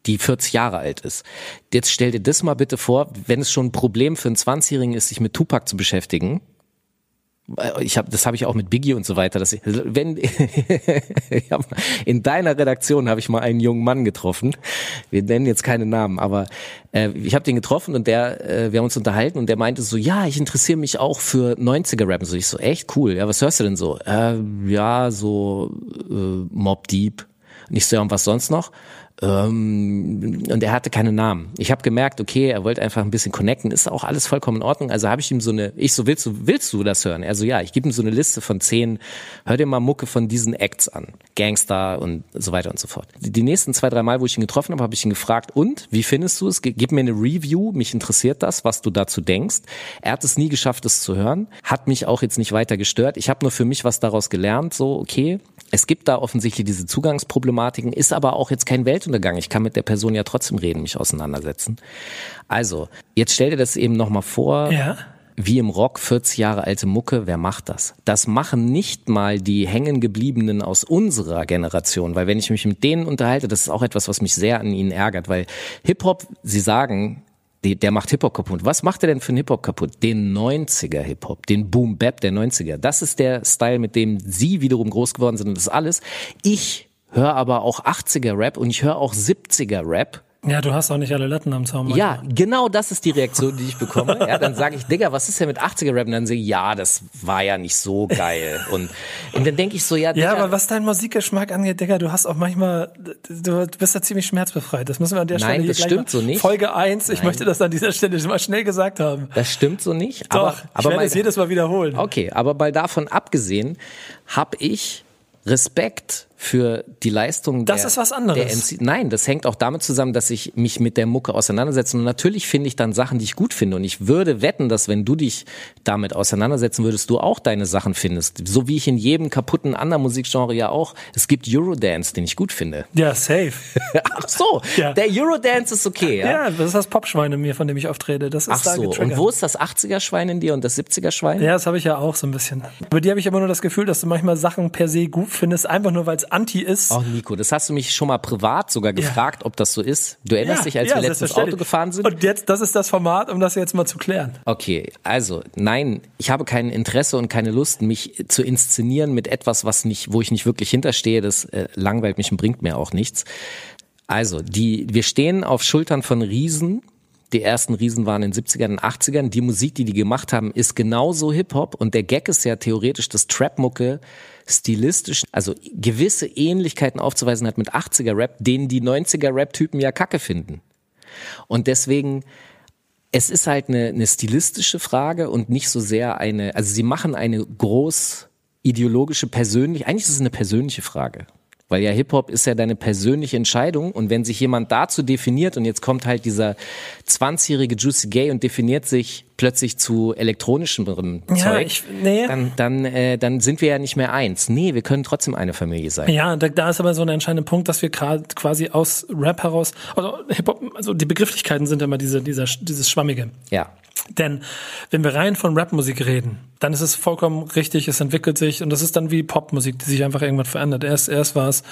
die 40 Jahre alt ist. Jetzt stell dir das mal bitte vor, wenn es schon ein Problem für einen 20-Jährigen ist, sich mit Tupac zu beschäftigen, ich habe das habe ich auch mit Biggie und so weiter dass ich, wenn in deiner Redaktion habe ich mal einen jungen Mann getroffen. Wir nennen jetzt keine Namen aber äh, ich habe den getroffen und der äh, wir haben uns unterhalten und der meinte so ja ich interessiere mich auch für 90er Rap und so. Ich so echt cool ja was hörst du denn so? Äh, ja so äh, Mob Deep. Und ich so ja und was sonst noch und er hatte keine Namen. Ich habe gemerkt, okay, er wollte einfach ein bisschen connecten, ist auch alles vollkommen in Ordnung. Also habe ich ihm so eine, ich so, willst du, willst du das hören? Er so, ja, ich gebe ihm so eine Liste von zehn, hör dir mal Mucke von diesen Acts an. Gangster und so weiter und so fort. Die, nächsten zwei, drei Mal, wo ich ihn getroffen habe, habe ich ihn gefragt, und, wie findest du es? Gib mir eine Review, mich interessiert das, was du dazu denkst. Er hat es nie geschafft, es zu hören, hat mich auch jetzt nicht weiter gestört. Ich habe nur für mich was daraus gelernt, so, okay, es gibt da offensichtlich diese Zugangsproblematiken, ist aber auch jetzt kein Weltuntergang. Ich kann mit der Person ja trotzdem reden, mich auseinandersetzen. Also, jetzt stell dir das eben nochmal vor. Ja. Wie im Rock, 40 Jahre alte Mucke, wer macht das? Das machen nicht mal die hängengebliebenen aus unserer Generation, weil wenn ich mich mit denen unterhalte, das ist auch etwas, was mich sehr an ihnen ärgert, weil Hip-Hop, sie sagen, der macht Hip-Hop kaputt. Was macht er denn für einen Hip-Hop kaputt? Den 90er Hip-Hop, den Boom-Bap der 90er. Das ist der Style, mit dem sie wiederum groß geworden sind und das alles. Ich höre aber auch 80er Rap und ich höre auch 70er Rap. Ja, du hast auch nicht alle Latten am Zaun. Ja, genau das ist die Reaktion, die ich bekomme. Ja, dann sage ich, Digga, was ist denn mit 80er Rap? Und dann sage ich, ja, das war ja nicht so geil. Und, und dann denke ich so, ja, Digga, Ja, aber was dein Musikgeschmack angeht, Digga, du hast auch manchmal, du bist da ziemlich schmerzbefreit. Das müssen wir an der Nein, Stelle hier das stimmt so nicht. Folge 1, ich Nein. möchte das an dieser Stelle mal schnell gesagt haben. das stimmt so nicht. Doch, aber, ich aber werde mal- es jedes Mal wiederholen. Okay, aber mal davon abgesehen, habe ich Respekt für die Leistung Das der, ist was anderes. Der MC. Nein, das hängt auch damit zusammen, dass ich mich mit der Mucke auseinandersetze. Und natürlich finde ich dann Sachen, die ich gut finde. Und ich würde wetten, dass wenn du dich damit auseinandersetzen würdest, du auch deine Sachen findest. So wie ich in jedem kaputten anderen Musikgenre ja auch. Es gibt Eurodance, den ich gut finde. Ja, safe. Ach so, Ja. der Eurodance ist okay, ja? Ja, das ist das Popschwein in mir, von dem ich oft rede. Das ist Ach da so, und getriggert. wo ist das 80er-Schwein in dir und das 70er-Schwein? Ja, das habe ich ja auch so ein bisschen. Bei dir habe ich immer nur das Gefühl, dass du manchmal Sachen per se gut findest, einfach nur weil es anti ist. Oh Nico, das hast du mich schon mal privat sogar gefragt, ob das so ist. Du erinnerst dich, als wir letztens. Auto gefahren sind? Und jetzt, das ist das Format, um das jetzt mal zu klären. Okay, also nein, ich habe kein Interesse und keine Lust, mich zu inszenieren mit etwas, was nicht, wo ich nicht wirklich hinterstehe. Das äh, langweilt mich und bringt mir auch nichts. Also, die, wir stehen auf Schultern von Riesen. Die ersten Riesen waren in den 70ern und 80ern. Die Musik, die die gemacht haben, ist genauso Hip-Hop. Und der Gag ist ja theoretisch, dass Trap-Mucke stilistisch, also gewisse Ähnlichkeiten aufzuweisen hat mit 80er-Rap, den die 90er-Rap-Typen ja kacke finden. Und deswegen, es ist halt eine, eine stilistische Frage und nicht so sehr eine, also sie machen eine groß ideologische, persönlich, eigentlich ist es eine persönliche Frage. Weil ja Hip-Hop ist ja deine persönliche Entscheidung. Und wenn sich jemand dazu definiert und jetzt kommt halt dieser 20-jährige Juicy Gay und definiert sich plötzlich zu elektronischem Ja, Zeug, ich- nee. dann, dann, äh, dann sind wir ja nicht mehr eins. Nee, wir können trotzdem eine Familie sein. Ja, da, da ist aber so ein entscheidender Punkt, dass wir gerade quasi aus Rap heraus, also Hip-Hop, also die Begrifflichkeiten sind immer diese, dieser, dieses Schwammige. Ja. Denn wenn wir rein von Rapmusik reden, dann ist es vollkommen richtig, es entwickelt sich und das ist dann wie Popmusik, die sich einfach irgendwann verändert. Erst, erst war es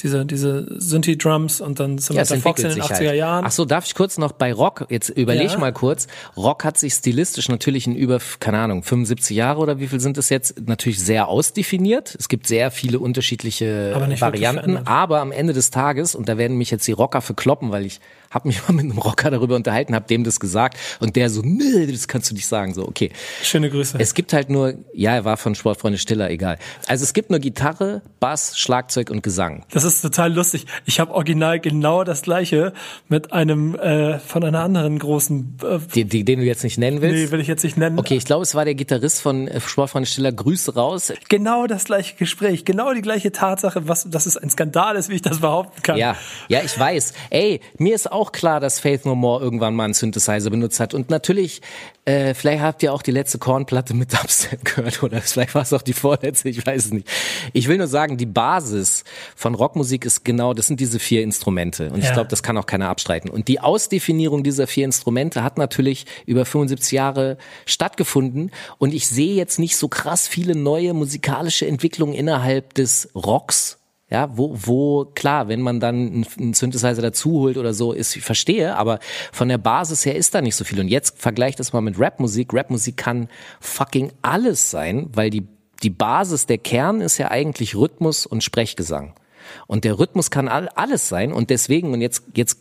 diese, diese Synthi-Drums und dann sind Ja, wir Fox in den sich 80er halt. Jahren. Ach so, darf ich kurz noch bei Rock, jetzt überleg Ja. mal kurz. Rock hat sich stilistisch natürlich in über, keine Ahnung, 75 Jahre oder wie viel sind es jetzt, natürlich sehr ausdefiniert. Es gibt sehr viele unterschiedliche Aber Varianten, aber am Ende des Tages, und da werden mich jetzt die Rocker verkloppen, weil ich habe mich mal mit einem Rocker darüber unterhalten, habe dem das gesagt und der so, nee, das kannst du nicht sagen. So, okay. Schöne Grüße. Es gibt halt nur, ja, er war von Sportfreunde Stiller, egal. Also es gibt nur Gitarre, Bass, Schlagzeug und Gesang. Das ist total lustig. Ich habe original genau das gleiche mit einem äh, von einer anderen großen. Äh, Die, die, den du jetzt nicht nennen willst. nee, will ich jetzt nicht nennen. Okay, ich glaube, es war der Gitarrist von äh, Sportfreunde Stiller. Grüße raus. Genau das gleiche Gespräch, genau die gleiche Tatsache, was, dass es ein Skandal ist, wie ich das behaupten kann. Ja, ja, ich weiß. Ey, mir ist auch klar, dass Faith No More irgendwann mal einen Synthesizer benutzt hat. Und natürlich, äh, vielleicht habt ihr auch die letzte Kornplatte mit Dubstep gehört oder vielleicht war es auch die vorletzte, ich weiß es nicht. Ich will nur sagen, die Basis von Rockmusik ist genau, das sind diese vier Instrumente. Und ich Ja. glaube, das kann auch keiner abstreiten. Und die Ausdefinierung dieser vier Instrumente hat natürlich über 75 Jahre stattgefunden. Und ich sehe jetzt nicht so krass viele neue musikalische Entwicklungen innerhalb des Rocks. Ja, wo, wo, klar, wenn man dann einen- Synthesizer dazu holt oder so, ist, ich verstehe, aber von der Basis her ist da nicht so viel. Und jetzt vergleich das mal mit Rapmusik. Rapmusik kann fucking alles sein, weil die, die Basis, der Kern ist ja eigentlich Rhythmus und Sprechgesang. Und der Rhythmus kann all, alles sein und deswegen, und jetzt, jetzt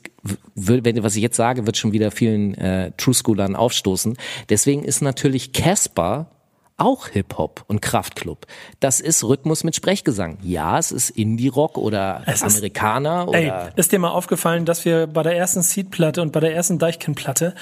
wenn, was ich jetzt sage, wird schon wieder vielen äh, True Schoolern aufstoßen. Deswegen ist natürlich Casper auch Hip-Hop und Kraftklub. Das ist Rhythmus mit Sprechgesang. Ja, es ist Indie-Rock oder Es ist- Amerikaner Ey, oder ist dir mal aufgefallen, dass wir bei der ersten Seed-Platte und bei der ersten Deichkind-Platte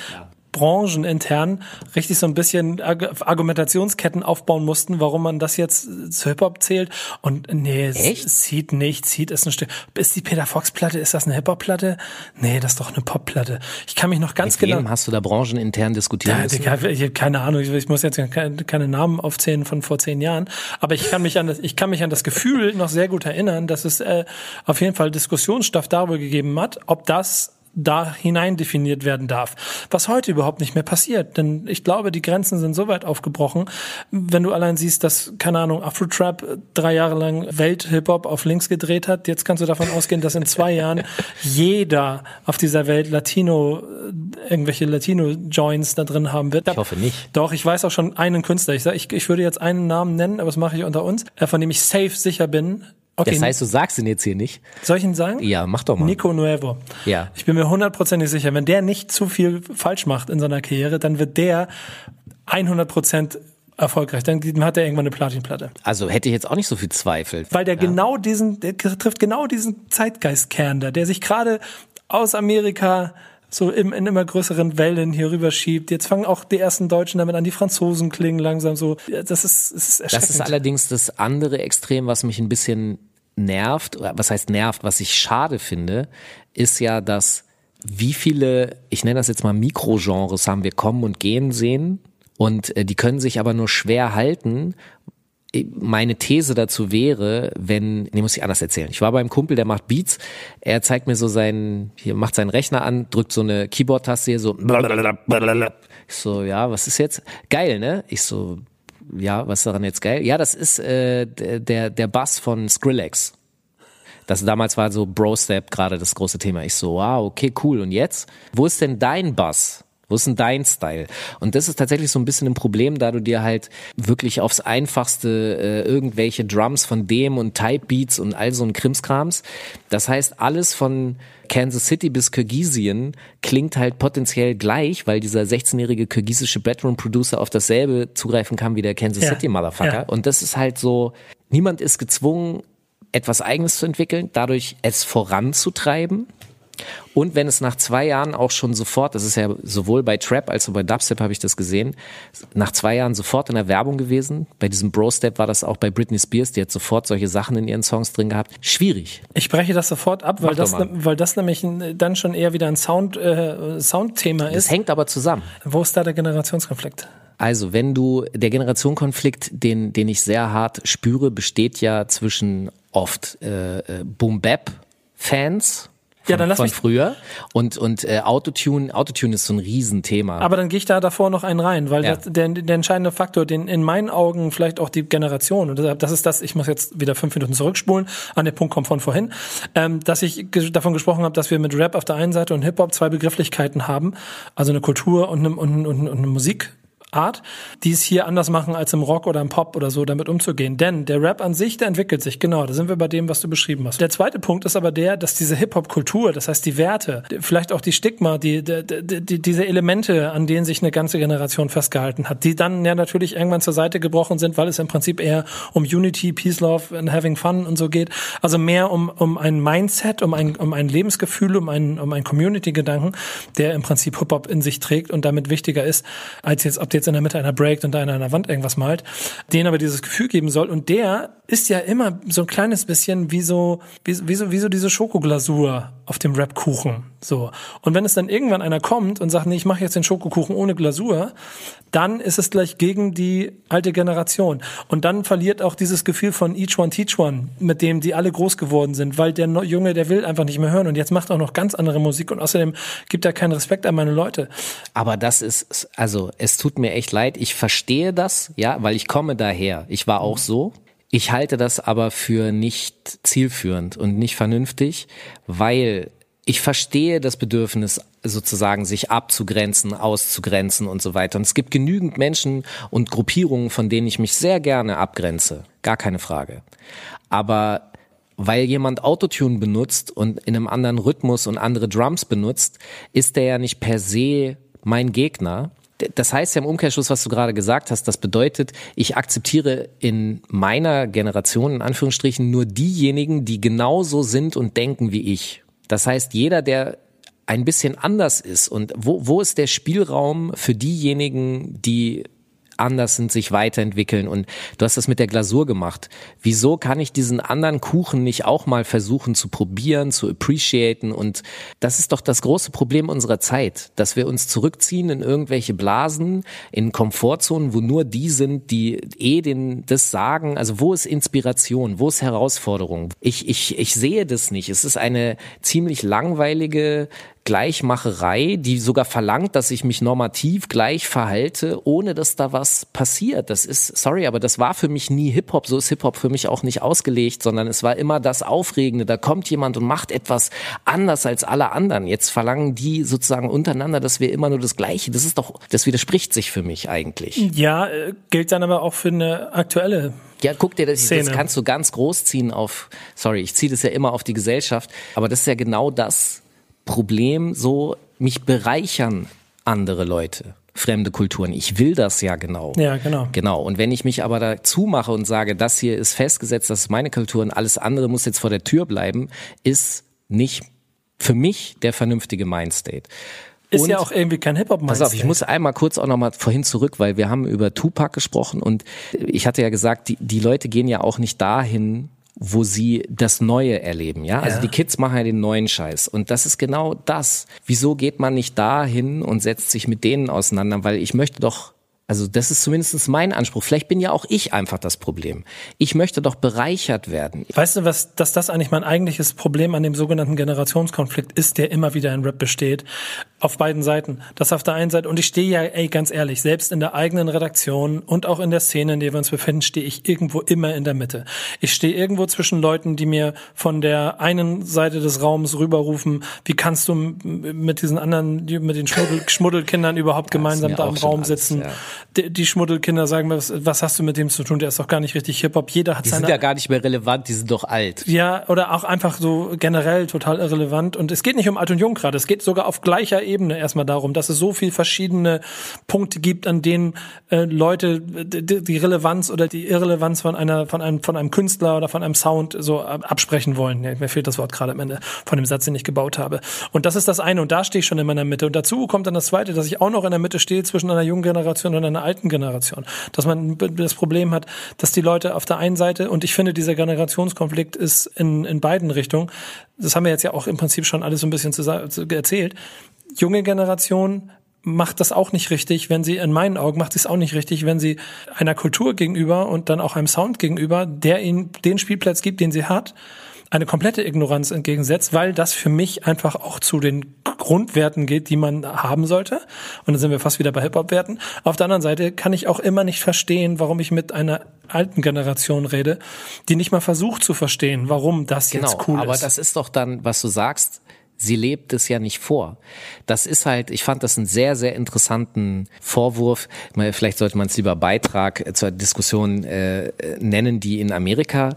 branchenintern richtig so ein bisschen Arg Argumentationsketten aufbauen mussten, warum man das jetzt zu Hip-Hop zählt. Und nee, Echt? Seed nicht. Seed ist ein Stück. Ist die Peter Fox-Platte, ist das eine Hip-Hop-Platte? Nee, das ist doch eine Pop-Platte. Ich kann mich noch ganz mit genau... wem hast du da branchenintern diskutieren Ja, ich habe keine Ahnung, ich, ich muss jetzt keine, keine Namen aufzählen von vor zehn Jahren, aber ich kann mich an das, ich kann mich an das Gefühl noch sehr gut erinnern, dass es äh, auf jeden Fall Diskussionsstoff darüber gegeben hat, ob das da hinein definiert werden darf. Was heute überhaupt nicht mehr passiert, denn ich glaube, die Grenzen sind so weit aufgebrochen, wenn du allein siehst, dass, keine Ahnung, Afro-Trap drei Jahre lang Welt-Hip-Hop auf links gedreht hat, jetzt kannst du davon ausgehen, dass in zwei Jahren jeder auf dieser Welt Latino, äh, irgendwelche Latino-Joints da drin haben wird. Ich hoffe nicht. Doch, ich weiß auch schon einen Künstler. Ich, sag, ich, ich würde jetzt einen Namen nennen, aber das mache ich unter uns, äh, von dem ich safe sicher bin. Okay, Das heißt, du sagst ihn jetzt hier nicht. soll ich ihn sagen? Ja, mach doch mal. Nico Nuevo. Ja. Ich bin mir hundertprozentig sicher, wenn der nicht zu viel falsch macht in seiner Karriere, dann wird der 100% erfolgreich. Dann hat er irgendwann eine Platinplatte. Also hätte ich jetzt auch nicht so viel Zweifel. Weil der genau diesen, der trifft genau diesen Zeitgeistkern da, der sich gerade aus Amerika so im, in immer größeren Wellen hier rüber schiebt. Jetzt fangen auch die ersten Deutschen damit an, die Franzosen klingen langsam so. Das ist, ist erschreckend. Das ist allerdings das andere Extrem, was mich ein bisschen nervt, was heißt nervt, was ich schade finde, ist ja, dass wie viele, ich nenne das jetzt mal Mikrogenres haben wir kommen und gehen sehen und äh, die können sich aber nur schwer halten. Meine These dazu wäre, wenn, nee, muss ich anders erzählen. Ich war beim Kumpel, der macht Beats. Er zeigt mir so seinen, hier macht seinen Rechner an, drückt so eine Keyboard-Taste hier so. Ich so, ja, was ist jetzt? Geil, ne? Ich so, ja, was ist daran jetzt geil? Ja, das ist äh, der- der Bass von Skrillex. Das damals war so Bro Step gerade das große Thema. Ich so, wow, okay, cool. Und jetzt? Wo ist denn dein Bass? Wo ist denn dein Style? Und das ist tatsächlich so ein bisschen ein Problem, da du dir halt wirklich aufs einfachste äh, irgendwelche Drums von dem und Type Beats und all so ein Krimskrams. Das heißt, alles von Kansas City bis Kirgisien klingt halt potenziell gleich, weil dieser 16-jährige kirgisische Bedroom-Producer auf dasselbe zugreifen kann wie der Kansas Ja, City Motherfucker. ja. Und das ist halt so, niemand ist gezwungen, etwas Eigenes zu entwickeln, dadurch es voranzutreiben. Und wenn es nach zwei Jahren auch schon sofort, das ist ja sowohl bei Trap als auch bei Dubstep habe ich das gesehen, nach zwei Jahren sofort in der Werbung gewesen. Bei diesem Bro-Step war das auch bei Britney Spears, die hat sofort solche Sachen in ihren Songs drin gehabt. Schwierig. Ich breche das sofort ab, weil Mach das, mal. weil das nämlich dann schon eher wieder ein Sound, äh, Soundthema Es ist. hängt aber zusammen. Wo ist da der Generationskonflikt? Also, wenn du, der Generationenkonflikt, den, den ich sehr hart spüre, besteht ja zwischen oft äh, äh, Boom-Bap-Fans von, Ja, dann lass von mich- früher und, und äh, Autotune. Autotune ist so ein Riesenthema. Aber dann gehe ich da davor noch einen rein, weil Ja. das, der, der entscheidende Faktor, den in meinen Augen vielleicht auch die Generation, und deshalb, das ist das, ich muss jetzt wieder fünf Minuten zurückspulen, an den Punkt kommt von vorhin, ähm, dass ich ge davon gesprochen habe, dass wir mit Rap auf der einen Seite und Hip-Hop zwei Begrifflichkeiten haben, also eine Kultur und eine, und, und, und eine Musik. Art, die es hier anders machen als im Rock oder im Pop oder so, damit umzugehen. Denn der Rap an sich, der entwickelt sich, genau, da sind wir bei dem, was du beschrieben hast. Der zweite Punkt ist aber der, dass diese Hip-Hop-Kultur, das heißt die Werte, vielleicht auch die Stigma, die, die, die, diese Elemente, an denen sich eine ganze Generation festgehalten hat, die dann ja natürlich irgendwann zur Seite gebrochen sind, weil es im Prinzip eher um Unity, Peace, Love and Having Fun und so geht. Also mehr um, um ein Mindset, um ein, um ein Lebensgefühl, um ein, um ein Community-Gedanken, der im Prinzip Hip-Hop in sich trägt und damit wichtiger ist, als jetzt, ob jetzt in der Mitte einer breakt und einer an der Wand irgendwas malt, den aber dieses Gefühl geben soll. Und der ist ja immer so ein kleines bisschen wie so, wie, wie so, wie so diese Schokoglasur auf dem Rap-Kuchen. So. Und wenn es dann irgendwann einer kommt und sagt, nee, ich mache jetzt den Schokokuchen ohne Glasur, dann ist es gleich gegen die alte Generation. Und dann verliert auch dieses Gefühl von each one teach one, mit dem die alle groß geworden sind, weil der Junge, der will einfach nicht mehr hören und jetzt macht auch noch ganz andere Musik und außerdem gibt er keinen Respekt an meine Leute. Aber das ist, also es tut mir echt leid. Ich verstehe das, ja, weil ich komme daher. Ich war auch so. Ich halte das aber für nicht zielführend und nicht vernünftig, weil ich verstehe das Bedürfnis, sozusagen sich abzugrenzen, auszugrenzen und so weiter. Und es gibt genügend Menschen und Gruppierungen, von denen ich mich sehr gerne abgrenze. Gar keine Frage. Aber weil jemand Autotune benutzt und in einem anderen Rhythmus und andere Drums benutzt, ist der ja nicht per se mein Gegner. Das heißt ja im Umkehrschluss, was du gerade gesagt hast, das bedeutet, ich akzeptiere in meiner Generation, in Anführungsstrichen, nur diejenigen, die genauso sind und denken wie ich. Das heißt, jeder, der ein bisschen anders ist und wo, wo ist der Spielraum für diejenigen, die anders sind, sich weiterentwickeln und du hast das mit der Glasur gemacht. Wieso kann ich diesen anderen Kuchen nicht auch mal versuchen zu probieren, zu appreciaten und das ist doch das große Problem unserer Zeit, dass wir uns zurückziehen in irgendwelche Blasen, in Komfortzonen, wo nur die sind, die eh den, das sagen. Also wo ist Inspiration? Wo ist Herausforderung? Ich, ich, ich sehe das nicht. Es ist eine ziemlich langweilige Gleichmacherei, die sogar verlangt, dass ich mich normativ gleich verhalte, ohne dass da was passiert. Das ist, sorry, aber das war für mich nie Hip-Hop. So ist Hip-Hop für mich auch nicht ausgelegt, sondern es war immer das Aufregende. Da kommt jemand und macht etwas anders als alle anderen. Jetzt verlangen die sozusagen untereinander, dass wir immer nur das Gleiche. Das ist doch, das widerspricht sich für mich eigentlich. Ja, äh, gilt dann aber auch für eine aktuelle Ja, guck dir das, das Szene. kannst du ganz groß ziehen auf, sorry, ich ziehe das ja immer auf die Gesellschaft, aber das ist ja genau das Problem, so mich bereichern andere Leute, fremde Kulturen. Ich will das ja genau. Ja, genau. Genau. Und wenn ich mich aber dazu mache und sage, das hier ist festgesetzt, das ist meine Kultur und alles andere muss jetzt vor der Tür bleiben, ist nicht für mich der vernünftige Mindstate. Ist Und- ja auch irgendwie kein Hip-Hop Pass auf, ich muss einmal kurz auch nochmal vorhin zurück, weil wir haben über Tupac gesprochen und ich hatte ja gesagt, die, die Leute gehen ja auch nicht dahin, wo sie das Neue erleben, ja? Also Ja. die Kids machen ja den neuen Scheiß und das ist genau das. Wieso geht man nicht dahin und setzt sich mit denen auseinander? Weil ich möchte doch also das ist zumindest mein Anspruch. Vielleicht bin ja auch ich einfach das Problem. Ich möchte doch bereichert werden. Weißt du, was, dass das eigentlich mein eigentliches Problem an dem sogenannten Generationskonflikt ist, der immer wieder in Rap besteht? Auf beiden Seiten. Das auf der einen Seite, und ich stehe ja, ey, ganz ehrlich, selbst in der eigenen Redaktion und auch in der Szene, in der wir uns befinden, stehe ich irgendwo immer in der Mitte. Ich stehe irgendwo zwischen Leuten, die mir von der einen Seite des Raums rüberrufen, wie kannst du mit diesen anderen, mit den Schmuddel, Schmuddelkindern überhaupt gemeinsam da im Raum alles, sitzen? ja. Die, die Schmuddelkinder sagen, was, was hast du mit dem zu tun? Der ist doch gar nicht richtig Hip-Hop. Jeder hat Die seine sind ja gar nicht mehr relevant, die sind doch alt. ja, oder auch einfach so generell total irrelevant. Und es geht nicht um Alt und Jung gerade. Es geht sogar auf gleicher Ebene erstmal darum, dass es so viel verschiedene Punkte gibt, an denen äh, Leute die, die Relevanz oder die Irrelevanz von einer, von einem, von einem Künstler oder von einem Sound so ab- absprechen wollen. Ja, mir fehlt das Wort gerade am Ende von dem Satz, den ich gebaut habe. Und das ist das eine. Und da stehe ich schon in meiner Mitte. Und dazu kommt dann das zweite, dass ich auch noch in der Mitte stehe zwischen einer jungen Generation und einer alten Generation. Dass man das Problem hat, dass die Leute auf der einen Seite, und ich finde, dieser Generationskonflikt ist in, in beiden Richtungen, das haben wir jetzt ja auch im Prinzip schon alles so ein bisschen erzählt, junge Generation macht das auch nicht richtig, wenn sie, in meinen Augen macht sie es auch nicht richtig, wenn sie einer Kultur gegenüber und dann auch einem Sound gegenüber, der ihnen den Spielplatz gibt, den sie hat, eine komplette Ignoranz entgegensetzt, weil das für mich einfach auch zu den Grundwerten geht, die man haben sollte. Und dann sind wir fast wieder bei Hip-Hop-Werten. Auf der anderen Seite kann ich auch immer nicht verstehen, warum ich mit einer alten Generation rede, die nicht mal versucht zu verstehen, warum das Genau, jetzt cool aber ist. das ist doch dann, was du sagst, sie lebt es ja nicht vor. Das ist halt, ich fand das einen sehr, sehr interessanten Vorwurf. Vielleicht sollte man es lieber Beitrag äh, zur Diskussion äh, äh, nennen, die in Amerika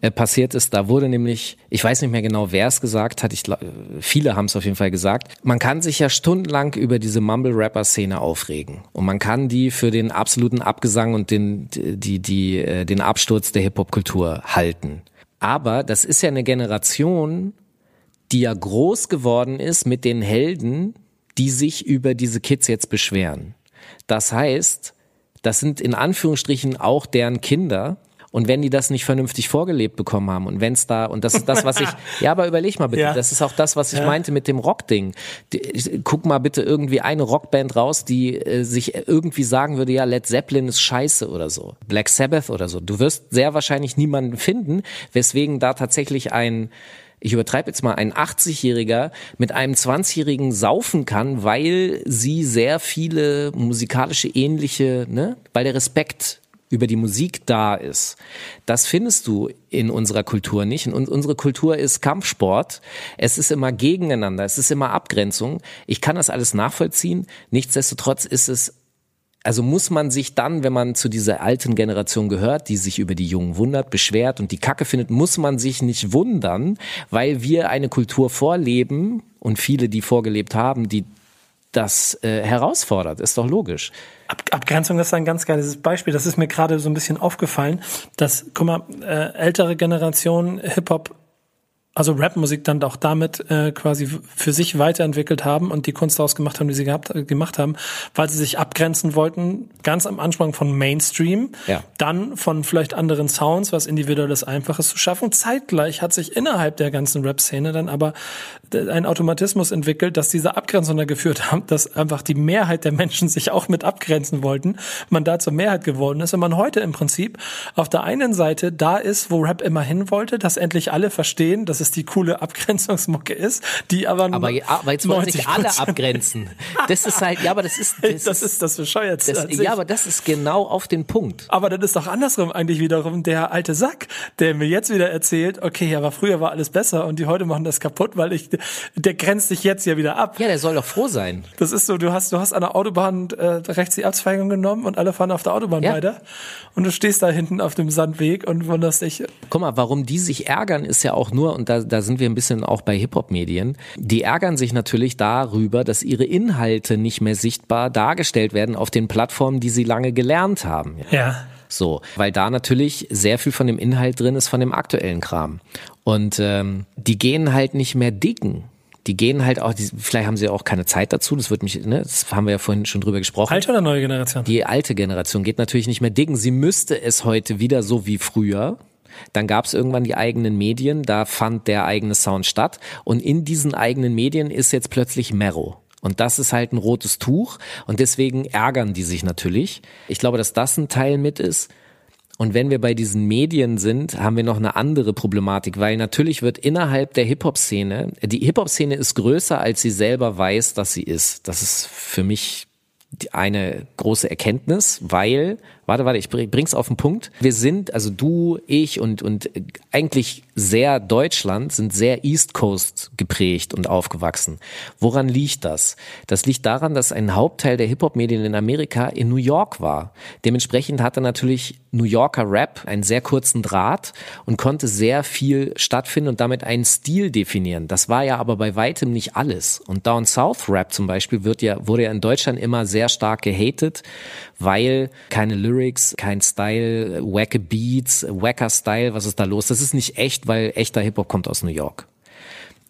äh, passiert ist. Da wurde nämlich, ich weiß nicht mehr genau, wer es gesagt hat, ich, glaub, viele haben es auf jeden Fall gesagt, man kann sich ja stundenlang über diese Mumble-Rapper-Szene aufregen. Und man kann die für den absoluten Abgesang und den, die, die, äh, den Absturz der Hip-Hop-Kultur halten. Aber das ist ja eine Generation, die ja groß geworden ist mit den Helden, die sich über diese Kids jetzt beschweren. Das heißt, das sind in Anführungsstrichen auch deren Kinder. Und wenn die das nicht vernünftig vorgelebt bekommen haben und wenn es da, und das ist das, was ich, ja, aber überleg mal bitte, Ja. das ist auch das, was ich meinte mit dem Rockding. Guck mal bitte irgendwie eine Rockband raus, die äh, sich irgendwie sagen würde, ja, Led Zeppelin ist scheiße oder so. Black Sabbath oder so. Du wirst sehr wahrscheinlich niemanden finden, weswegen da tatsächlich ein, ich übertreibe jetzt mal, ein 80-Jähriger mit einem 20-Jährigen saufen kann, weil sie sehr viele musikalische ähnliche, ne, weil der Respekt über die Musik da ist. Das findest du in unserer Kultur nicht. Und unsere Kultur ist Kampfsport. Es ist immer gegeneinander. Es ist immer Abgrenzung. Ich kann das alles nachvollziehen. Nichtsdestotrotz ist es also muss man sich dann, wenn man zu dieser alten Generation gehört, die sich über die Jungen wundert, beschwert und die Kacke findet, muss man sich nicht wundern, weil wir eine Kultur vorleben und viele, die vorgelebt haben, die das äh, herausfordert. Ist doch logisch. Ab Abgrenzung das ist ein ganz geiles Beispiel. Das ist mir gerade so ein bisschen aufgefallen, dass, guck mal, äh, ältere Generationen Hip-Hop, also Rapmusik dann auch damit äh, quasi für sich weiterentwickelt haben und die Kunst daraus gemacht haben, die sie gehabt, äh, gemacht haben, weil sie sich abgrenzen wollten, ganz am Anfang von Mainstream, Ja. dann von vielleicht anderen Sounds, was individuelles Einfaches zu schaffen. Zeitgleich hat sich innerhalb der ganzen Rap-Szene dann aber ein Automatismus entwickelt, dass diese Abgrenzung da geführt haben, dass einfach die Mehrheit der Menschen sich auch mit abgrenzen wollten, man da zur Mehrheit geworden ist und man heute im Prinzip auf der einen Seite da ist, wo Rap immer hin wollte, dass endlich alle verstehen, dass es die coole Abgrenzungsmucke ist, die aber nur Aber, aber jetzt wollen sich alle 90% abgrenzen. Das ist halt, ja, aber das ist, das, Das ist das Bescheuertste. das, ja, aber das ist genau auf den Punkt. Aber dann ist doch andersrum eigentlich wiederum der alte Sack, der mir jetzt wieder erzählt, okay, aber früher war alles besser und die heute machen das kaputt, weil ich, der grenzt sich jetzt ja wieder ab. Ja, der soll doch froh sein. Das ist so, du hast, du hast an der Autobahn äh, rechts die Abzweigung genommen und alle fahren auf der Autobahn Ja. weiter und du stehst da hinten auf dem Sandweg und wunderst dich, Guck mal, warum die sich ärgern, ist ja auch nur, und da, da sind wir ein bisschen auch bei Hip-Hop-Medien, die ärgern sich natürlich darüber, dass ihre Inhalte nicht mehr sichtbar dargestellt werden auf den Plattformen, die sie lange gelernt haben. ja. So, weil da natürlich sehr viel von dem Inhalt drin ist, von dem aktuellen Kram. Und ähm, die gehen halt nicht mehr dicken. Die gehen halt auch, die, vielleicht haben sie auch keine Zeit dazu, das wird mich, ne, das haben wir ja vorhin schon drüber gesprochen. Alte oder neue Generation? Die alte Generation geht natürlich nicht mehr dicken. Sie müsste es heute wieder so wie früher. Dann gab es irgendwann die eigenen Medien, da fand der eigene Sound statt. Und in diesen eigenen Medien ist jetzt plötzlich Mero. Und das ist halt ein rotes Tuch. Und deswegen ärgern die sich natürlich. Ich glaube, dass das ein Teil mit ist. Und wenn wir bei diesen Medien sind, haben wir noch eine andere Problematik, weil natürlich wird innerhalb der Hip-Hop-Szene, die Hip-Hop-Szene ist größer, als sie selber weiß, dass sie ist. Das ist für mich eine große Erkenntnis, weil, warte, warte, ich bring's auf den Punkt. Wir sind, also du, ich und, und eigentlich sehr Deutschland sind sehr East Coast geprägt und aufgewachsen. Woran liegt das? Das liegt daran, dass ein Hauptteil der Hip-Hop-Medien in Amerika in New York war. Dementsprechend hatte natürlich New Yorker Rap einen sehr kurzen Draht und konnte sehr viel stattfinden und damit einen Stil definieren. Das war ja aber bei weitem nicht alles. Und Down South Rap zum Beispiel wird ja, wurde ja in Deutschland immer sehr stark gehatet, weil keine Lyrics, kein Style, wacke Beats, wacker Style, was ist da los? Das ist nicht echt, weil echter Hip-Hop kommt aus New York.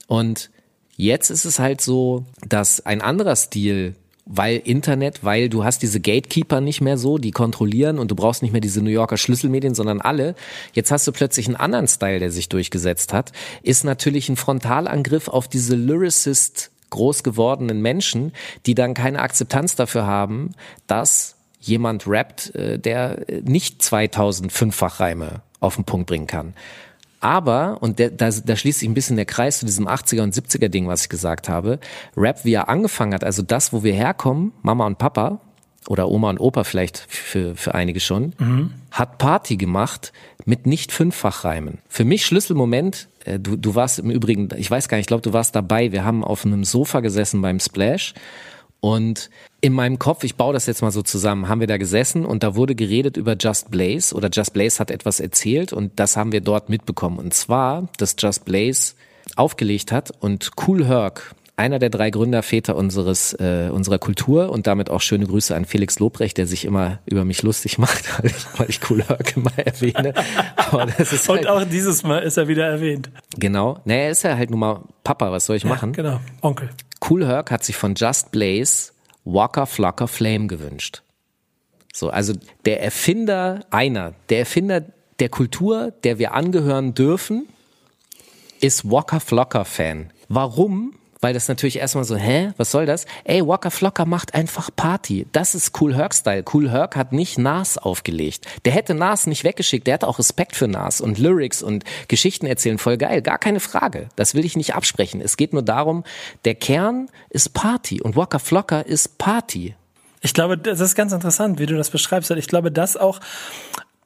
Und jetzt ist es halt so, dass ein anderer Stil weil Internet, weil du hast diese Gatekeeper nicht mehr so, die kontrollieren und du brauchst nicht mehr diese New Yorker Schlüsselmedien, sondern alle. Jetzt hast du plötzlich einen anderen Style, der sich durchgesetzt hat, ist natürlich ein Frontalangriff auf diese Lyricist groß gewordenen Menschen, die dann keine Akzeptanz dafür haben, dass jemand rappt, äh, der nicht 2005-fach Reime auf den Punkt bringen kann. Aber, und der, da, da schließt sich ein bisschen der Kreis zu diesem 80er und 70er Ding, was ich gesagt habe, Rap, wie er angefangen hat, also das, wo wir herkommen, Mama und Papa, oder Oma und Opa vielleicht für, für einige schon, mhm. hat Party gemacht mit nicht Fünffachreimen. Für mich Schlüsselmoment, äh, du, du warst im Übrigen, ich weiß gar nicht, ich glaube, du warst dabei, wir haben auf einem Sofa gesessen beim Splash und in meinem Kopf, ich baue das jetzt mal so zusammen, haben wir da gesessen und da wurde geredet über Just Blaze oder Just Blaze hat etwas erzählt und das haben wir dort mitbekommen. Und zwar, dass Just Blaze aufgelegt hat und Cool Herc, einer der drei Gründerväter unseres äh, unserer Kultur und damit auch schöne Grüße an Felix Lobrecht, der sich immer über mich lustig macht, weil ich, Cool Herc immer erwähne. Ist halt, und auch dieses Mal ist er wieder erwähnt. Genau. Naja, ist er halt nun mal Papa, was soll ich ja, machen? Genau, Onkel. Cool Herc hat sich von Just Blaze Walker Flocker Flame gewünscht. So, also der Erfinder, einer, der Erfinder der Kultur, der wir angehören dürfen, ist Walker Flocker Fan. Warum? Weil das natürlich erstmal so, hä, was soll das? Ey, Walker Flocker macht einfach Party. Das ist Cool Herc Style. Cool Herc hat nicht Nas aufgelegt. Der hätte Nas nicht weggeschickt. Der hat auch Respekt für Nas und Lyrics und Geschichten erzählen. Voll geil. Gar keine Frage. Das will ich nicht absprechen. Es geht nur darum, der Kern ist Party und Walker Flocker ist Party. Ich glaube, das ist ganz interessant, wie du das beschreibst. Ich glaube, das auch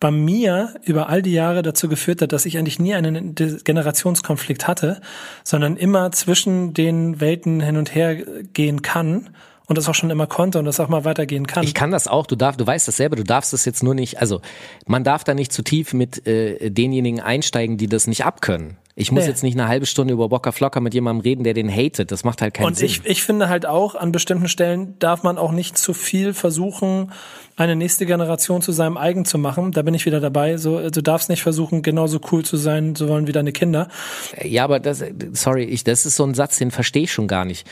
bei mir über all die Jahre dazu geführt hat, dass ich eigentlich nie einen Generationskonflikt hatte, sondern immer zwischen den Welten hin und her gehen kann und das auch schon immer konnte und das auch mal weitergehen kann. Ich kann das auch, du darfst, du weißt das selber, du darfst das jetzt nur nicht, also man darf da nicht zu tief mit äh, denjenigen einsteigen, die das nicht abkönnen. Ich muss nee. jetzt nicht eine halbe Stunde über Bocker Flocker mit jemandem reden, der den hatet. Das macht halt keinen und Sinn. Und ich, ich finde halt auch, an bestimmten Stellen darf man auch nicht zu viel versuchen, eine nächste Generation zu seinem eigen zu machen. Da bin ich wieder dabei. So, du darfst nicht versuchen, genauso cool zu sein, so wollen wie deine Kinder. Ja, aber das, sorry, ich, das ist so ein Satz, den verstehe ich schon gar nicht.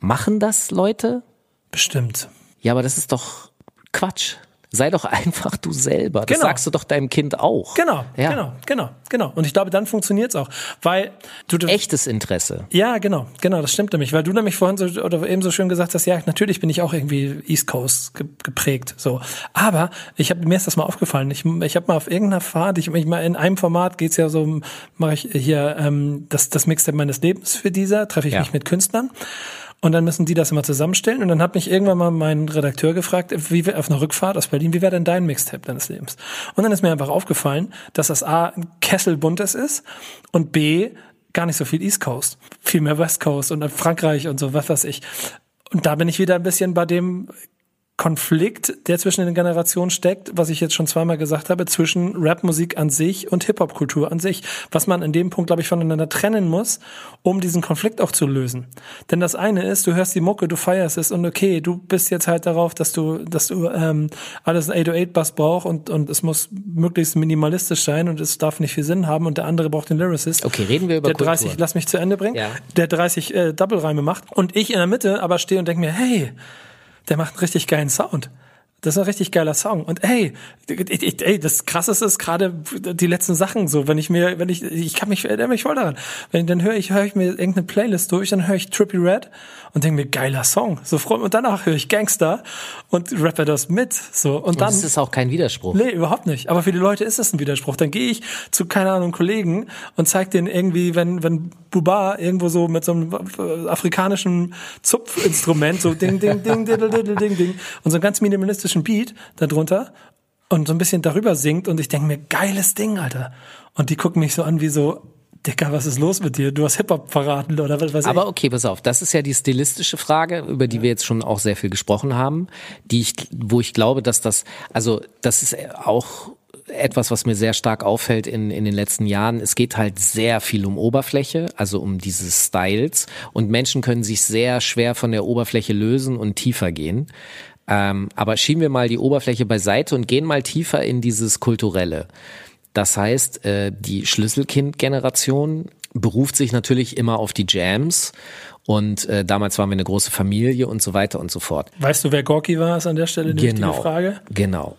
Machen das Leute? Bestimmt. Ja, aber das ist doch Quatsch sei doch einfach du selber. Das genau. sagst du doch deinem Kind auch. Genau, ja. genau, genau, genau. Und ich glaube, dann funktioniert's auch, weil du echtes Interesse. Ja, genau, genau, das stimmt nämlich, weil du nämlich vorhin so oder eben so schön gesagt hast, ja, natürlich bin ich auch irgendwie East Coast geprägt, so. Aber ich habe mir ist das mal aufgefallen. Ich, ich habe mal auf irgendeiner Fahrt, ich, ich mal in einem Format geht's ja so, mache ich hier ähm, das das Mixtape meines Lebens für dieser, treffe ich ja. mich mit Künstlern. Und dann müssen die das immer zusammenstellen. Und dann hat mich irgendwann mal mein Redakteur gefragt, wie auf einer Rückfahrt aus Berlin, wie wäre denn dein Mixtape deines Lebens? Und dann ist mir einfach aufgefallen, dass das A ein Kessel buntes ist und B gar nicht so viel East Coast, viel mehr West Coast und Frankreich und so, was weiß ich. Und da bin ich wieder ein bisschen bei dem Konflikt, der zwischen den Generationen steckt, was ich jetzt schon zweimal gesagt habe, zwischen Rapmusik an sich und Hip-Hop-Kultur an sich, was man in dem Punkt, glaube ich, voneinander trennen muss, um diesen Konflikt auch zu lösen. Denn das eine ist, du hörst die Mucke, du feierst es und okay, du bist jetzt halt darauf, dass du, dass du ähm, alles 808-Bass brauchst und, und es muss möglichst minimalistisch sein und es darf nicht viel Sinn haben und der andere braucht den Lyricist. Okay, reden wir über Der 30, Kultur. lass mich zu Ende bringen, ja. der 30 äh, Double-Reime macht und ich in der Mitte aber stehe und denke mir, hey, der macht einen richtig geilen Sound. Das ist ein richtig geiler Song. Und ey, ey das krasseste ist gerade die letzten Sachen so, wenn ich mir, wenn ich, ich kann mich, erinnere mich voll daran. Wenn, dann höre ich, höre ich mir irgendeine Playlist durch, dann höre ich Trippy Red und denke mir, geiler Song. So und danach höre ich Gangster und rappe das mit. So und, und dann. Das ist auch kein Widerspruch. Nee, überhaupt nicht. Aber für die Leute ist das ein Widerspruch. Dann gehe ich zu, keine Ahnung, Kollegen und zeig denen irgendwie, wenn, wenn Buba irgendwo so mit so einem afrikanischen Zupfinstrument, so ding, ding, ding, ding, ding, ding, ding, und so ein ganz minimalistisch klassischen Beat darunter und so ein bisschen darüber singt und ich denke mir, geiles Ding, Alter. Und die gucken mich so an wie so, Dicker, was ist los mit dir? Du hast Hip-Hop verraten oder was weiß ich. Aber okay, pass auf, das ist ja die stilistische Frage, über die wir jetzt schon auch sehr viel gesprochen haben, die ich, wo ich glaube, dass das, also das ist auch etwas, was mir sehr stark auffällt in, in den letzten Jahren. Es geht halt sehr viel um Oberfläche, also um diese Styles. Und Menschen können sich sehr schwer von der Oberfläche lösen und tiefer gehen. Ähm, aber schieben wir mal die Oberfläche beiseite und gehen mal tiefer in dieses Kulturelle. Das heißt, äh, die Schlüsselkind-Generation beruft sich natürlich immer auf die Jams und äh, damals waren wir eine große Familie und so weiter und so fort. Weißt du, wer Gorky war, ist an der Stelle die Genau. wichtige Frage. Genau.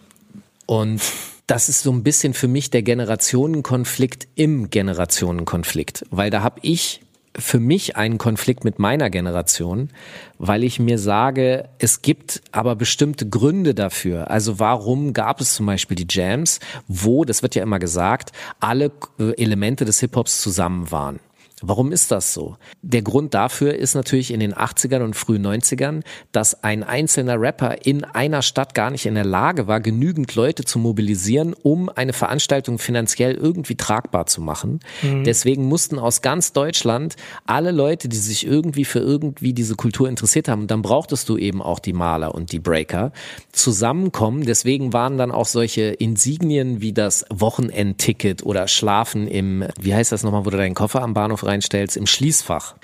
Und das ist so ein bisschen für mich der Generationenkonflikt im Generationenkonflikt, weil da habe ich für mich einen Konflikt mit meiner Generation, weil ich mir sage, es gibt aber bestimmte Gründe dafür. Also warum gab es zum Beispiel die Jams, wo, das wird ja immer gesagt, alle äh, Elemente des Hip-Hops zusammen waren. Warum ist das so? Der Grund dafür ist natürlich in den 80ern und frühen 90ern, dass ein einzelner Rapper in einer Stadt gar nicht in der Lage war, genügend Leute zu mobilisieren, um eine Veranstaltung finanziell irgendwie tragbar zu machen. Deswegen mussten aus ganz Deutschland alle Leute, die sich irgendwie für irgendwie diese Kultur interessiert haben, und dann brauchtest du eben auch die Maler und die Breaker, zusammenkommen. Deswegen waren dann auch solche Insignien wie das Wochenendticket oder Schlafen im, wie heißt das nochmal, wo du deinen Koffer am Bahnhof reinstellst, im Schließfach.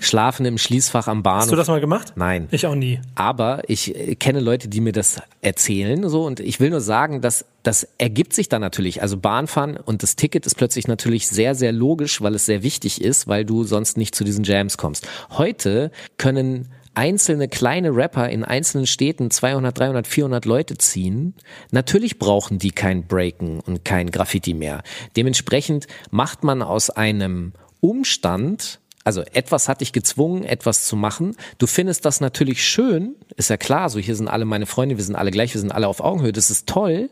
Schlafen im Schließfach am Bahnhof. Hast du das mal gemacht? Nein. Ich auch nie. Aber ich äh, kenne Leute, die mir das erzählen, so und ich will nur sagen, dass das ergibt sich dann natürlich. Also Bahnfahren und das Ticket ist plötzlich natürlich sehr, sehr logisch, weil es sehr wichtig ist, weil du sonst nicht zu diesen Jams kommst. Heute können einzelne kleine Rapper in einzelnen Städten 200, 300, 400 Leute ziehen. Natürlich brauchen die kein Breaken und kein Graffiti mehr. Dementsprechend macht man aus einem Umstand, also etwas hat dich gezwungen, etwas zu machen. Du findest das natürlich schön, ist ja klar, so hier sind alle meine Freunde, wir sind alle gleich, wir sind alle auf Augenhöhe, das ist toll.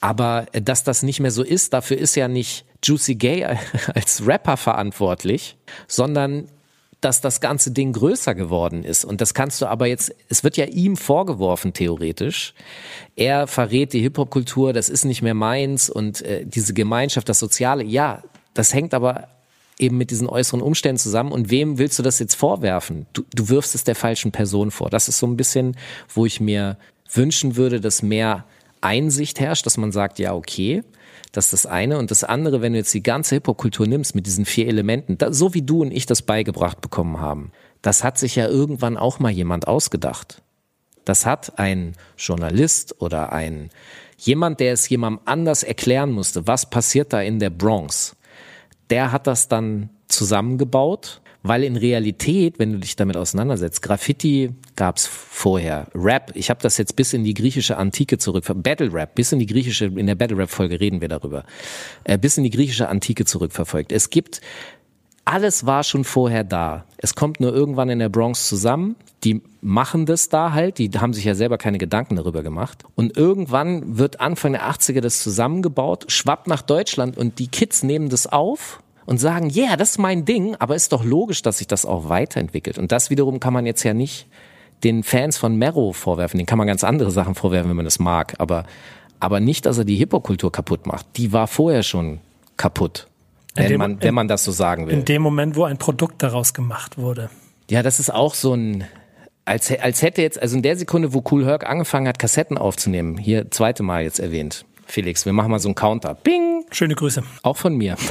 Aber äh, dass das nicht mehr so ist, dafür ist ja nicht Juicy Gay als Rapper verantwortlich, sondern dass das ganze Ding größer geworden ist. Und das kannst du aber jetzt, es wird ja ihm vorgeworfen, theoretisch. Er verrät die Hip-Hop-Kultur, das ist nicht mehr meins und äh, diese Gemeinschaft, das Soziale, ja, das hängt aber eben mit diesen äußeren Umständen zusammen. Und wem willst du das jetzt vorwerfen? Du, du wirfst es der falschen Person vor. Das ist so ein bisschen, wo ich mir wünschen würde, dass mehr Einsicht herrscht, dass man sagt, ja, okay, das ist das eine. Und das andere, wenn du jetzt die ganze Hip-Hop-Kultur nimmst mit diesen vier Elementen, da, so wie du und ich das beigebracht bekommen haben, das hat sich ja irgendwann auch mal jemand ausgedacht. Das hat ein Journalist oder ein jemand, der es jemandem anders erklären musste, was passiert da in der Bronx. Der hat das dann zusammengebaut, weil in Realität, wenn du dich damit auseinandersetzt, Graffiti gab's vorher, Rap, ich habe das jetzt bis in die griechische Antike zurück, Battle Rap, bis in die griechische, in der Battle Rap Folge reden wir darüber, äh, bis in die griechische Antike zurückverfolgt. Es gibt alles war schon vorher da. Es kommt nur irgendwann in der Bronx zusammen. Die machen das da halt. Die haben sich ja selber keine Gedanken darüber gemacht. Und irgendwann wird Anfang der 80er das zusammengebaut, schwappt nach Deutschland und die Kids nehmen das auf und sagen, ja, yeah, das ist mein Ding, aber ist doch logisch, dass sich das auch weiterentwickelt. Und das wiederum kann man jetzt ja nicht den Fans von Mero vorwerfen. Den kann man ganz andere Sachen vorwerfen, wenn man das mag. Aber, aber nicht, dass er die Hip-Hop-Kultur kaputt macht. Die war vorher schon kaputt. In Wenn dem- man, wenn man das so sagen will. In dem Moment, wo ein Produkt daraus gemacht wurde. Ja, das ist auch so ein, als, als hätte jetzt, also in der Sekunde, wo Cool Herc angefangen hat, Kassetten aufzunehmen, hier zweite Mal jetzt erwähnt. Felix, wir machen mal so einen Counter. Bing! Schöne Grüße. Auch von mir.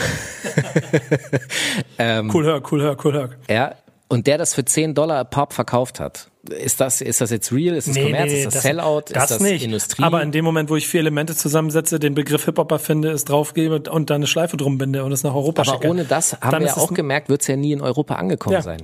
Ähm, Cool hör, cool hör, cool hör. Ja. Und der das für 10 Dollar a Pop verkauft hat. Ist das, ist das jetzt real? Ist das Kommerz? ist das, Sellout? Das ist das nicht. Industrie? Aber in dem Moment, wo ich vier Elemente zusammensetze, den Begriff Hip-Hopper finde, es draufgebe und dann eine Schleife drum binde und es nach Europa aber schicke. ohne das haben wir ja auch gemerkt, wird es ja nie in Europa angekommen Ja. sein.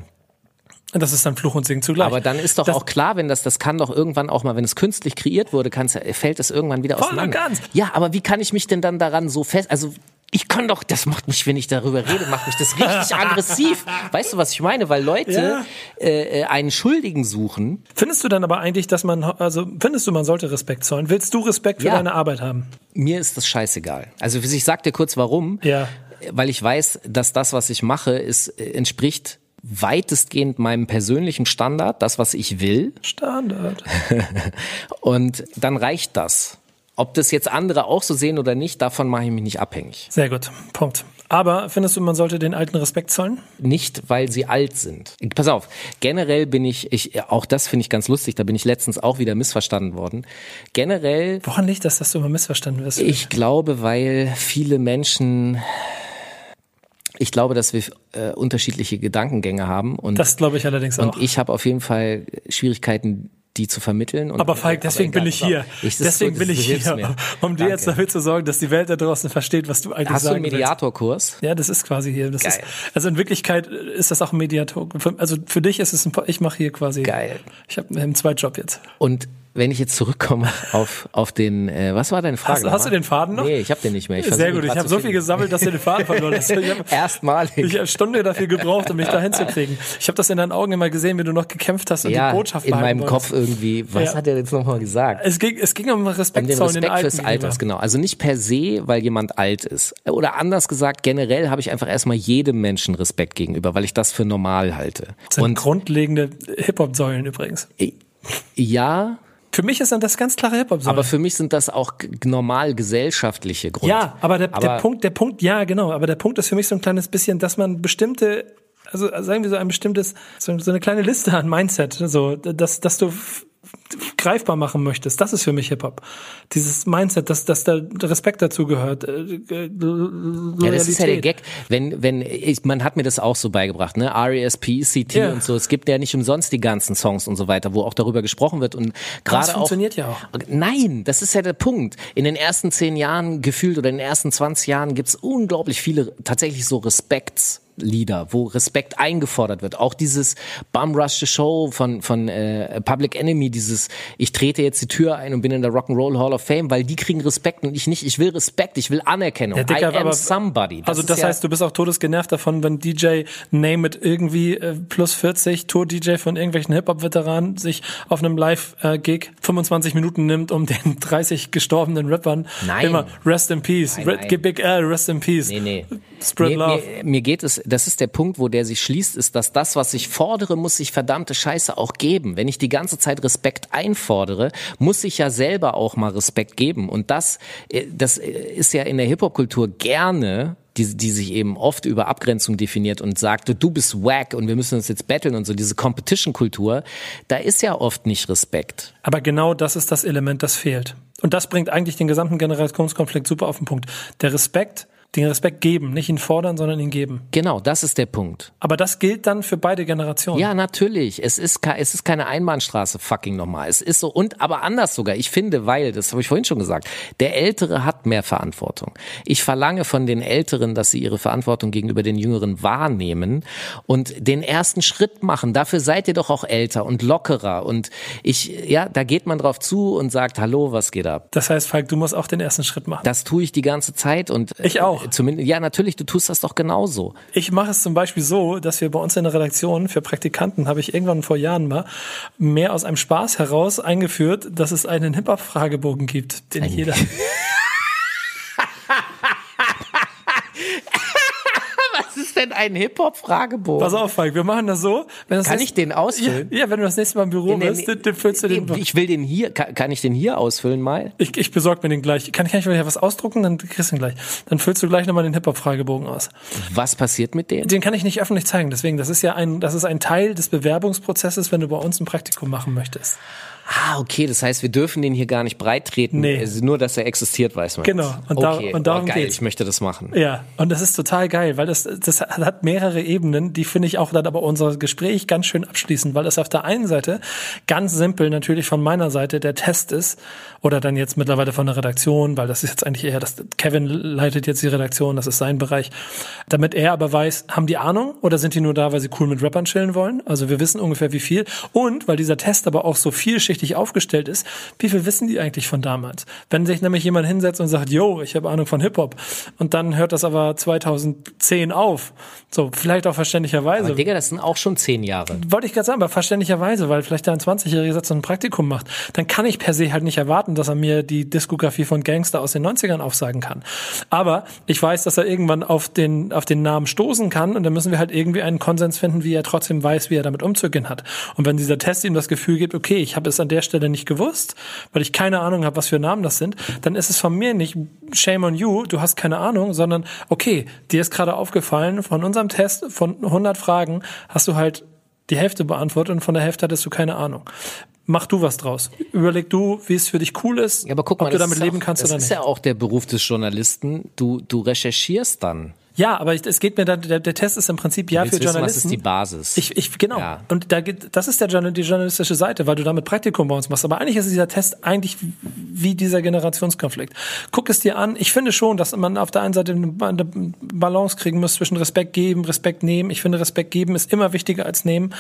Das ist dann Fluch und Segen zugleich. Aber dann ist doch das, auch klar, wenn das, das kann doch irgendwann auch mal, wenn es künstlich kreiert wurde, kann's, fällt es irgendwann wieder Voll und auseinander. ganz. Ja, aber wie kann ich mich denn dann daran so fest, also ich kann doch, das macht mich, wenn ich darüber rede, macht mich das richtig aggressiv. Weißt du, was ich meine? Weil Leute Ja. äh, äh, einen Schuldigen suchen. Findest du dann aber eigentlich, dass man, also findest du, man sollte Respekt zollen? Willst du Respekt für Ja. deine Arbeit haben? Mir ist das scheißegal. Also ich sag dir kurz warum. Ja. Weil ich weiß, dass das, was ich mache, ist, äh, entspricht weitestgehend meinem persönlichen Standard, das, was ich will. Standard. Und dann reicht das. Ob das jetzt andere auch so sehen oder nicht, davon mache ich mich nicht abhängig. Sehr gut. Punkt. Aber findest du, man sollte den Alten Respekt zollen? Nicht, weil sie alt sind. Pass auf, generell bin ich, ich auch das finde ich ganz lustig, da bin ich letztens auch wieder missverstanden worden. Generell. Woran liegt das, dass du immer missverstanden wirst? Ich glaube, weil viele Menschen ich glaube, dass wir äh, unterschiedliche Gedankengänge haben und das glaube ich allerdings auch. Und ich habe auf jeden Fall Schwierigkeiten, die zu vermitteln. Und, aber Falk, deswegen aber bin ich hier. Ich, deswegen so, bin ich hier, mir. um dir jetzt dafür zu sorgen, dass die Welt da draußen versteht, was du eigentlich Hast sagen du einen Mediatorkurs? Ja, das ist quasi hier. Das Geil. Ist, also in Wirklichkeit ist das auch ein Mediator. Also für dich ist es ein, ich mache hier quasi. Geil. Ich habe einen Zweitjob jetzt. Und wenn ich jetzt zurückkomme auf, auf den, äh, was war deine Frage? Hast, hast du den Faden noch? Nee, ich habe den nicht mehr. Ich Sehr gut, ich habe so viel gesammelt, dass du den Faden verloren hast. Erstmalig. Ich habe Stunde dafür gebraucht, um mich da hinzukriegen. Ich habe das in deinen Augen immer gesehen, wie du noch gekämpft hast und ja, die Botschaft in meinem wolltest. Kopf irgendwie. Was Ja. hat er jetzt nochmal gesagt? Es ging, es ging um Respekt Um den den Respekt Alten fürs Alters, gegenüber. genau. Also nicht per se, weil jemand alt ist. Oder anders gesagt, generell habe ich einfach erstmal jedem Menschen Respekt gegenüber, weil ich das für normal halte. Das sind Und grundlegende Hip-Hop-Säulen übrigens. ja, Für mich ist dann das ganz klare Hip-Hop-Säulen. aber für mich sind das auch normal gesellschaftliche Gründe. Ja, aber der, der Aber- Punkt, der Punkt, ja, genau, aber der Punkt ist für mich so ein kleines bisschen, dass man bestimmte, also sagen wir so ein bestimmtes, so, eine kleine Liste an Mindset, so, dass, dass du greifbar machen möchtest. Das ist für mich Hip-Hop. Dieses Mindset, dass, dass da Respekt dazu gehört. äh, äh, Ja, das ist ja der. Gag. Wenn, wenn, ich, man hat mir das auch so beigebracht, ne? R.E.S.P., C.T. Ja. und so. Es gibt ja nicht umsonst die ganzen Songs und so weiter, wo auch darüber gesprochen wird und gerade auch. funktioniert ja auch. Nein, das ist ja der Punkt. In den ersten zehn Jahren gefühlt oder in den ersten 20 Jahren gibt's unglaublich viele tatsächlich so Respektslieder, wo Respekt eingefordert wird. Auch dieses Bum Rush the Show von, von äh, Public Enemy, dieses ich trete jetzt die Tür ein und bin in der Rock'n'Roll Hall of Fame, weil die kriegen Respekt und ich nicht. Ich will Respekt, ich will Anerkennung. Ja, Dicker, I am aber- somebody. also ist das ja, heißt, du bist auch todesgenervt davon, wenn DJ Name It irgendwie äh, plus 40 Tour-DJ von irgendwelchen Hip-Hop-Veteranen sich auf einem Live-Gig 25 Minuten nimmt, um den 30 gestorbenen Rappern Nein. immer Rest in Peace, Nein, nein. Big L, Rest in Peace. Nee, nee. Spread mir, love. Mir, mir geht es, das ist der Punkt, wo der sich schließt, ist, dass das, was ich fordere, muss ich verdammte Scheiße auch geben. Wenn ich die ganze Zeit Respekt einfordere, muss ich ja selber auch mal Respekt geben. Und das, äh, das äh, ist ja in der Hip-Hop-Kultur gerne die, die sich eben oft über Abgrenzung definiert und sagt, du bist wack und wir müssen uns jetzt battlen und so, diese Competition-Kultur, da ist ja oft nicht Respekt. Aber genau das ist das Element, das fehlt. Und das bringt eigentlich den gesamten Generationskonflikt super auf den Punkt. Der Respekt, den Respekt geben, nicht ihn fordern, sondern ihn geben. Genau, das ist der Punkt. Aber das gilt dann für beide Generationen. Ja, natürlich. Es ist, es ist keine Einbahnstraße, fucking nochmal. Es ist so, und aber anders sogar. Ich finde, weil, das habe ich vorhin schon gesagt, der Ältere hat mehr Verantwortung. Ich verlange von den Älteren, dass sie ihre Verantwortung gegenüber den Jüngeren wahrnehmen und den ersten Schritt machen. Dafür seid ihr doch auch älter und lockerer. Und ich, ja, da geht man drauf zu und sagt, hallo, was geht ab? Das heißt, Falk, du musst auch den ersten Schritt machen. Das tue ich die ganze Zeit und Ich auch. Äh, zumindest, ja, natürlich, du tust das doch genauso. Ich mache es zum Beispiel so, dass wir bei uns in der Redaktion für Praktikanten, habe ich irgendwann vor Jahren mal, mehr aus einem Spaß heraus eingeführt, dass es einen Hip-Hop-Fragebogen gibt, den jeder... Was ist denn ein Hip-Hop-Fragebogen? Pass auf, Falk, wir machen das so. Wenn das Kann ich den ausfüllen? Ja, ja, wenn du das nächste Mal im Büro Nee, bist, nee, dann füllst du den... Ich will den hier, kann, kann ich den hier ausfüllen mal? Ich, ich besorge mir den gleich. Kann ich, kann ich mir was ausdrucken? Dann kriegst du ihn gleich. Dann füllst du gleich nochmal den Hip-Hop-Fragebogen aus. Was passiert mit dem? Den kann ich nicht öffentlich zeigen. Deswegen, das ist ja ein, das ist ein Teil des Bewerbungsprozesses, wenn du bei uns ein Praktikum machen möchtest. Ah, okay, das heißt, wir dürfen den hier gar nicht breit treten. Nee. Also nur, dass er existiert, weiß man. Genau, jetzt. und da- okay. und darum oh, geil, geht's. ich möchte das machen. Ja, und das ist total geil, weil das, das hat mehrere Ebenen, die finde ich auch dann aber unser Gespräch ganz schön abschließen, weil das auf der einen Seite ganz simpel natürlich von meiner Seite der Test ist oder dann jetzt mittlerweile von der Redaktion, weil das ist jetzt eigentlich eher das, Kevin leitet jetzt die Redaktion, das ist sein Bereich, damit er aber weiß, haben die Ahnung oder sind die nur da, weil sie cool mit Rappern chillen wollen? Also wir wissen ungefähr wie viel und weil dieser Test aber auch so vielschichtig aufgestellt ist, wie viel wissen die eigentlich von damals? Wenn sich nämlich jemand hinsetzt und sagt, yo, ich habe Ahnung von Hip-Hop und dann hört das aber 2010 auf, so vielleicht auch verständlicherweise. Aber Digga, das sind auch schon zehn Jahre. Wollte ich gerade sagen, aber verständlicherweise, weil vielleicht da ein 20-Jähriger Satz ein Praktikum macht, dann kann ich per se halt nicht erwarten, dass er mir die Diskografie von Gangster aus den 90ern aufsagen kann. Aber ich weiß, dass er irgendwann auf den, auf den Namen stoßen kann und dann müssen wir halt irgendwie einen Konsens finden, wie er trotzdem weiß, wie er damit umzugehen hat. Und wenn dieser Test ihm das Gefühl gibt, okay, ich habe es an der Stelle nicht gewusst, weil ich keine Ahnung habe, was für Namen das sind, dann ist es von mir nicht shame on you, du hast keine Ahnung, sondern okay, dir ist gerade aufgefallen, von unserem Test von 100 Fragen hast du halt die Hälfte beantwortet und von der Hälfte hattest du keine Ahnung. Mach du was draus. Überleg du, wie es für dich cool ist, Ja, aber guck mal, ob du das damit ist leben auch, kannst das oder ist nicht. ja auch der Beruf des Journalisten. Du, du recherchierst dann. Ja, aber es geht mir da, der, der Test ist im Prinzip ja für wissen, was Journalisten. ist die Basis? Ich, ich genau. Ja. Und da geht, das ist der die journalistische Seite, weil du damit Praktikum bei uns machst. Aber eigentlich ist dieser Test eigentlich wie dieser Generationskonflikt. Guck es dir an. Ich finde schon, dass man auf der einen Seite eine Balance kriegen muss zwischen Respekt geben, Respekt nehmen. Ich finde, Respekt geben ist immer wichtiger als nehmen.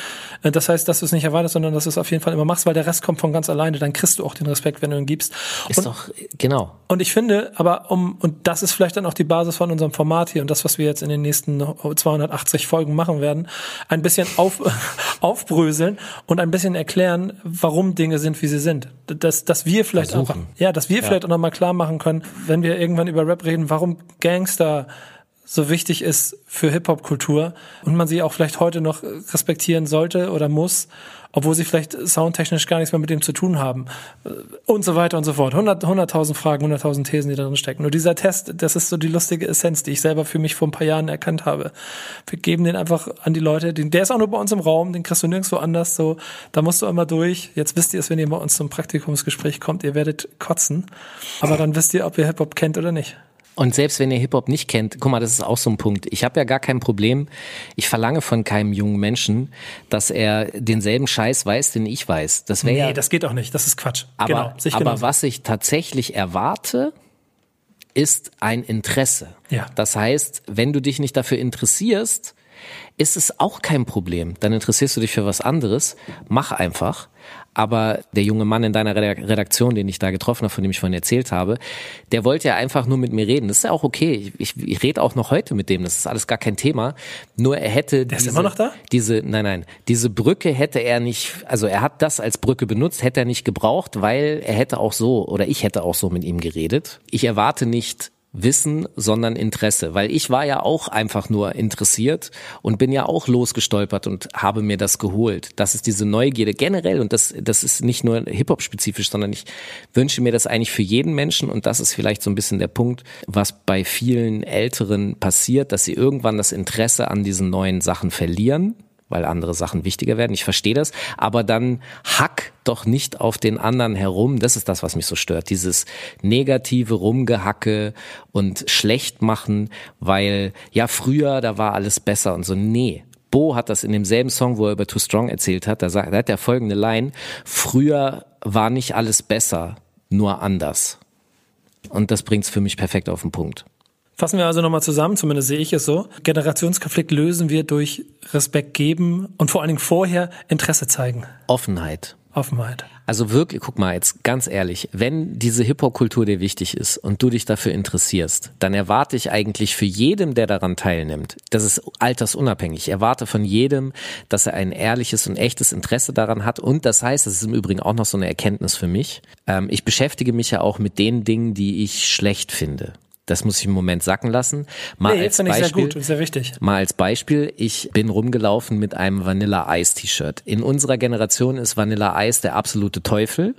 Äh, Das heißt, dass du es nicht erwartest, sondern dass du es auf jeden Fall immer machst, weil der Rest kommt von ganz alleine. Dann kriegst du auch den Respekt, wenn du ihn gibst. ist Und- doch, genau. und ich finde, aber um, und das ist vielleicht dann auch die Basis von unserem Format hier und das, was wir jetzt in den nächsten 280 Folgen machen werden, ein bisschen auf, aufbröseln und ein bisschen erklären, warum Dinge sind, wie sie sind. Dass, dass wir vielleicht auch, Versuchen. ja, dass wir vielleicht auch nochmal klar machen können, wenn wir irgendwann über Rap reden, warum Gangster so wichtig ist für Hip-Hop-Kultur und man sie auch vielleicht heute noch respektieren sollte oder muss, obwohl sie vielleicht soundtechnisch gar nichts mehr mit dem zu tun haben Äh, und so weiter und so fort. 100 100.000 Fragen, 100.000 Thesen, die da drin stecken. Nur dieser Test, das ist so die lustige Essenz, die ich selber für mich vor ein paar Jahren erkannt habe. Wir geben den einfach an die Leute, den, der ist auch nur bei uns im Raum, den kriegst du nirgendwo anders, so, da musst du immer durch. Jetzt wisst ihr es, wenn ihr bei uns zum Praktikumsgespräch kommt, ihr werdet kotzen, aber dann wisst ihr, ob ihr Hip-Hop kennt oder nicht. Und selbst wenn ihr Hip-Hop nicht kennt, guck mal, das ist auch so ein Punkt. Ich habe ja gar kein Problem. Ich verlange von keinem jungen Menschen, dass er denselben Scheiß weiß, den ich weiß. Das wäre Nee, ja. das geht auch nicht, das ist Quatsch. aber genau, aber genauso. was ich tatsächlich erwarte, ist ein Interesse. Ja. Das heißt, wenn du dich nicht dafür interessierst, ist es auch kein Problem. Dann interessierst du dich für was anderes. Mach einfach. Aber der junge Mann in deiner Redak- Redaktion, den ich da getroffen habe, von dem ich vorhin erzählt habe, der wollte ja einfach nur mit mir reden. Das ist ja auch okay. Ich, ich, ich rede auch noch heute mit dem. Das ist alles gar kein Thema. Nur er hätte Der ist diese, immer noch da? diese, nein, nein, diese Brücke hätte er nicht, also er hat das als Brücke benutzt, hätte er nicht gebraucht, weil er hätte auch so, oder ich hätte auch so mit ihm geredet. Ich erwarte nicht Wissen, sondern Interesse, weil ich war ja auch einfach nur interessiert und bin ja auch losgestolpert und habe mir das geholt. Das ist diese Neugierde generell und das, das ist nicht nur Hip-Hop-spezifisch, sondern ich wünsche mir das eigentlich für jeden Menschen und das ist vielleicht so ein bisschen der Punkt, was bei vielen Älteren passiert, dass sie irgendwann das Interesse an diesen neuen Sachen verlieren weil andere Sachen wichtiger werden. Ich verstehe das, aber dann hack doch nicht auf den anderen herum. Das ist das, was mich so stört. Dieses negative Rumgehacke und schlecht machen, weil ja früher da war alles besser und so. Nee. Bo hat das in demselben Song, wo er über Too Strong erzählt hat, da, sagt, da hat er folgende Line, früher war nicht alles besser, nur anders. Und das bringt's für mich perfekt auf den Punkt. Fassen wir also nochmal zusammen, zumindest sehe ich es so. Generationskonflikt lösen wir durch Respekt geben und vor allen Dingen vorher Interesse zeigen. Offenheit. Offenheit. Also wirklich, guck mal jetzt ganz ehrlich, wenn diese Hip-Hop-Kultur dir wichtig ist und du dich dafür interessierst, dann erwarte ich eigentlich für jedem, der daran teilnimmt, das ist altersunabhängig, ich erwarte von jedem, dass er ein ehrliches und echtes Interesse daran hat und das heißt, das ist im Übrigen auch noch so eine Erkenntnis für mich, ähm, ich beschäftige mich ja auch mit den Dingen, die ich schlecht finde. Das muss ich im Moment sacken lassen. Mal Nee, als finde ich Beispiel, sehr gut und sehr wichtig. Mal als Beispiel, ich bin rumgelaufen mit einem Vanilla Ice T-Shirt. In unserer Generation ist Vanilla Ice der absolute Teufel.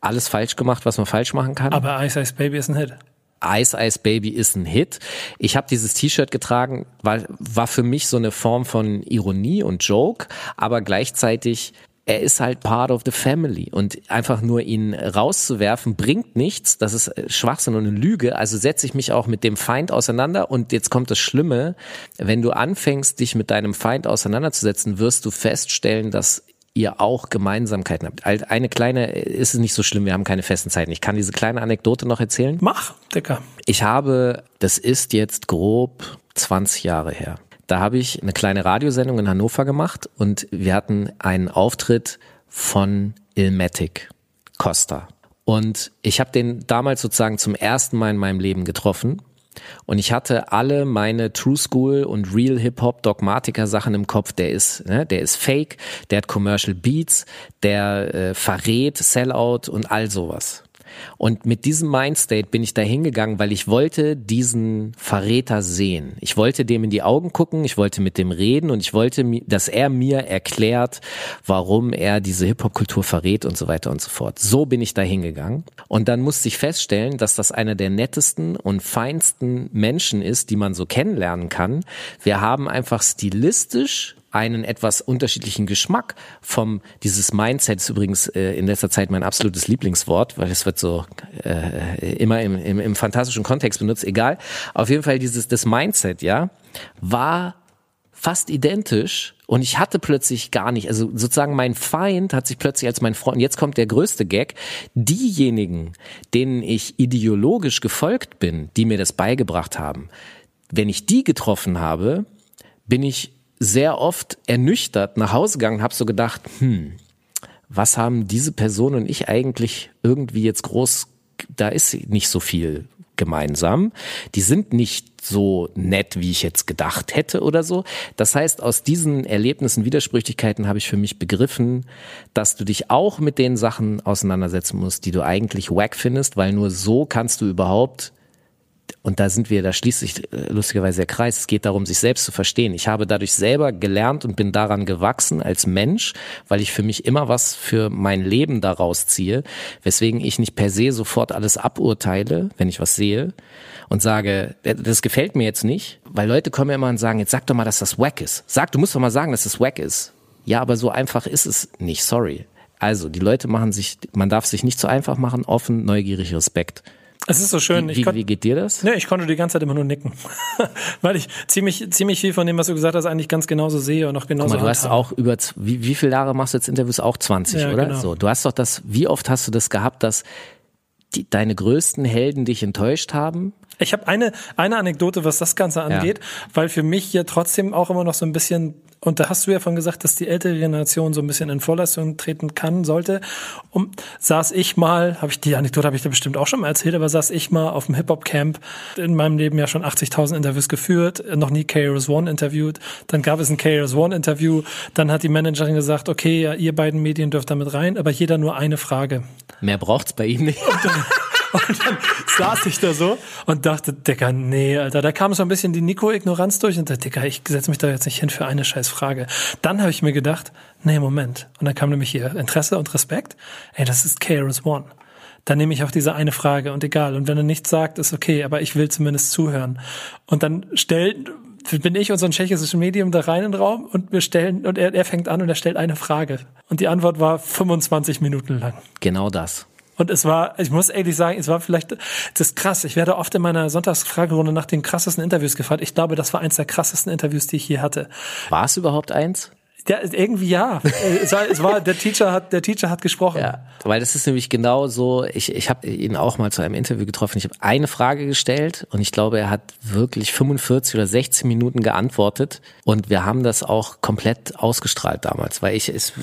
Alles falsch gemacht, was man falsch machen kann. Aber Ice Ice Baby ist ein Hit. Ice Ice Baby ist ein Hit. Ich habe dieses T-Shirt getragen, weil war für mich so eine Form von Ironie und Joke, aber gleichzeitig er ist halt part of the family und einfach nur ihn rauszuwerfen bringt nichts. Das ist äh, Schwachsinn und eine Lüge. Also setze ich mich auch mit dem Feind auseinander und jetzt kommt das Schlimme. Wenn du anfängst, dich mit deinem Feind auseinanderzusetzen, wirst du feststellen, dass ihr auch Gemeinsamkeiten habt. Eine kleine, ist es nicht so schlimm, wir haben keine festen Zeiten. Ich kann diese kleine Anekdote noch erzählen. Mach, Dicker. Ich habe, das ist jetzt grob 20 Jahre her. Da habe ich eine kleine Radiosendung in Hannover gemacht und wir hatten einen Auftritt von Ilmatic Costa. Und ich habe den damals sozusagen zum ersten Mal in meinem Leben getroffen. Und ich hatte alle meine True School und Real Hip Hop Dogmatiker Sachen im Kopf. Der ist, ne, der ist fake, der hat Commercial Beats, der äh, verrät Sellout und all sowas. Und mit diesem Mindstate bin ich da hingegangen, weil ich wollte diesen Verräter sehen. Ich wollte dem in die Augen gucken, ich wollte mit dem reden und ich wollte, dass er mir erklärt, warum er diese Hip-Hop-Kultur verrät und so weiter und so fort. So bin ich da hingegangen. Und dann musste ich feststellen, dass das einer der nettesten und feinsten Menschen ist, die man so kennenlernen kann. Wir haben einfach stilistisch einen etwas unterschiedlichen Geschmack vom dieses Mindset ist übrigens äh, in letzter Zeit mein absolutes Lieblingswort, weil es wird so äh, immer im, im, im fantastischen Kontext benutzt, egal. Auf jeden Fall dieses das Mindset, ja, war fast identisch und ich hatte plötzlich gar nicht, also sozusagen mein Feind hat sich plötzlich als mein Freund, jetzt kommt der größte Gag, diejenigen, denen ich ideologisch gefolgt bin, die mir das beigebracht haben, wenn ich die getroffen habe, bin ich sehr oft ernüchtert nach Hause gegangen und habe so gedacht, hm, was haben diese Person und ich eigentlich irgendwie jetzt groß, da ist nicht so viel gemeinsam. Die sind nicht so nett, wie ich jetzt gedacht hätte oder so. Das heißt, aus diesen Erlebnissen, Widersprüchlichkeiten habe ich für mich begriffen, dass du dich auch mit den Sachen auseinandersetzen musst, die du eigentlich wack findest, weil nur so kannst du überhaupt und da sind wir, da schließt sich äh, lustigerweise der Kreis. Es geht darum, sich selbst zu verstehen. Ich habe dadurch selber gelernt und bin daran gewachsen als Mensch, weil ich für mich immer was für mein Leben daraus ziehe, weswegen ich nicht per se sofort alles aburteile, wenn ich was sehe und sage, äh, das gefällt mir jetzt nicht, weil Leute kommen immer und sagen, jetzt sag doch mal, dass das wack ist. Sag, du musst doch mal sagen, dass das wack ist. Ja, aber so einfach ist es nicht, sorry. Also, die Leute machen sich, man darf sich nicht zu einfach machen, offen, neugierig, Respekt. Es ist so schön. Wie, wie, wie geht dir das? Ne, ich konnte die ganze Zeit immer nur nicken. Weil ich ziemlich, ziemlich viel von dem, was du gesagt hast, eigentlich ganz genauso sehe und auch genauso Guck mal, Du hast auch über, wie, wie viele Jahre machst du jetzt Interviews? Auch 20, ja, oder? Genau. So, du hast doch das, wie oft hast du das gehabt, dass die, deine größten Helden dich enttäuscht haben? Ich habe eine, eine Anekdote, was das Ganze angeht, ja. weil für mich ja trotzdem auch immer noch so ein bisschen und da hast du ja von gesagt, dass die ältere Generation so ein bisschen in Vorleistung treten kann, sollte. Und saß ich mal, habe ich die Anekdote habe ich dir bestimmt auch schon mal erzählt, aber saß ich mal auf dem Hip-Hop-Camp, in meinem Leben ja schon 80.000 Interviews geführt, noch nie KRS One interviewt. Dann gab es ein KRS One Interview, dann hat die Managerin gesagt, okay, ja, ihr beiden Medien dürft damit rein, aber jeder nur eine Frage. Mehr braucht's bei ihm nicht. Und dann saß ich da so und dachte, Dicker, nee, Alter, da kam so ein bisschen die Nico-Ignoranz durch und dachte, Dicker, ich setze mich da jetzt nicht hin für eine scheiß Frage. Dann habe ich mir gedacht, nee, Moment. Und dann kam nämlich hier Interesse und Respekt. Ey, das ist KRS One. Dann nehme ich auch diese eine Frage und egal. Und wenn er nichts sagt, ist okay, aber ich will zumindest zuhören. Und dann stellt, bin ich und so ein tschechisches Medium da rein in den Raum und wir stellen, und er, er fängt an und er stellt eine Frage. Und die Antwort war 25 Minuten lang. Genau das. Und es war, ich muss ehrlich sagen, es war vielleicht, das ist krass. Ich werde oft in meiner Sonntagsfragerunde nach den krassesten Interviews gefragt. Ich glaube, das war eins der krassesten Interviews, die ich je hatte. War es überhaupt eins? Ja, irgendwie ja. es, war, es war, der Teacher hat, der Teacher hat gesprochen. Ja, weil das ist nämlich genau so. Ich, ich habe ihn auch mal zu einem Interview getroffen. Ich habe eine Frage gestellt und ich glaube, er hat wirklich 45 oder 16 Minuten geantwortet und wir haben das auch komplett ausgestrahlt damals, weil ich es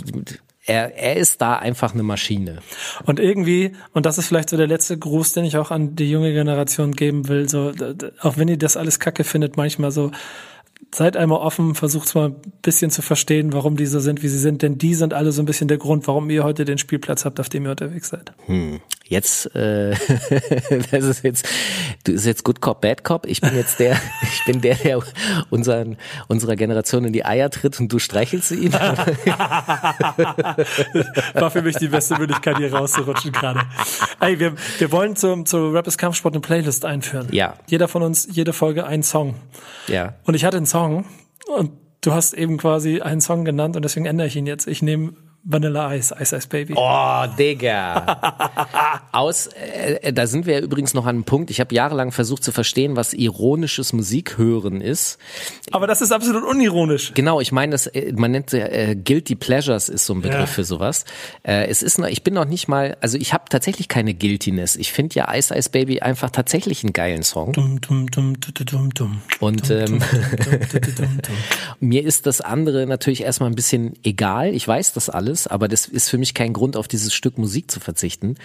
er, er ist da einfach eine Maschine. Und irgendwie, und das ist vielleicht so der letzte Gruß, den ich auch an die junge Generation geben will, so, auch wenn ihr das alles kacke findet, manchmal so, seid einmal offen, versucht mal ein bisschen zu verstehen, warum die so sind, wie sie sind, denn die sind alle so ein bisschen der Grund, warum ihr heute den Spielplatz habt, auf dem ihr unterwegs seid. Hm. Jetzt, äh, das ist jetzt, du bist jetzt Good Cop, Bad Cop. Ich bin jetzt der, ich bin der, der unseren, unserer Generation in die Eier tritt und du streichelst ihn. War für mich die beste Möglichkeit, hier rauszurutschen gerade. Ey, wir, wir wollen zum, zu Rappers Kampfsport eine Playlist einführen. Ja. Jeder von uns, jede Folge ein Song. Ja. Und ich hatte einen Song und du hast eben quasi einen Song genannt und deswegen ändere ich ihn jetzt. Ich nehme Vanilla Ice, Ice Ice Baby. Oh, Digga. Aus, äh, da sind wir ja übrigens noch an einem Punkt. Ich habe jahrelang versucht zu verstehen, was ironisches Musikhören ist. Aber das ist absolut unironisch. Genau, ich meine, das, äh, man nennt äh, Guilty Pleasures ist so ein Begriff ja. für sowas. Äh, es ist noch, ich bin noch nicht mal, also ich habe tatsächlich keine Guiltiness. Ich finde ja Ice Ice Baby einfach tatsächlich einen geilen Song. Dum, dum, dum, dum, dum, Und ähm, mir ist das andere natürlich erstmal ein bisschen egal. Ich weiß das alles ist, aber das ist für mich kein Grund, auf dieses Stück Musik zu verzichten.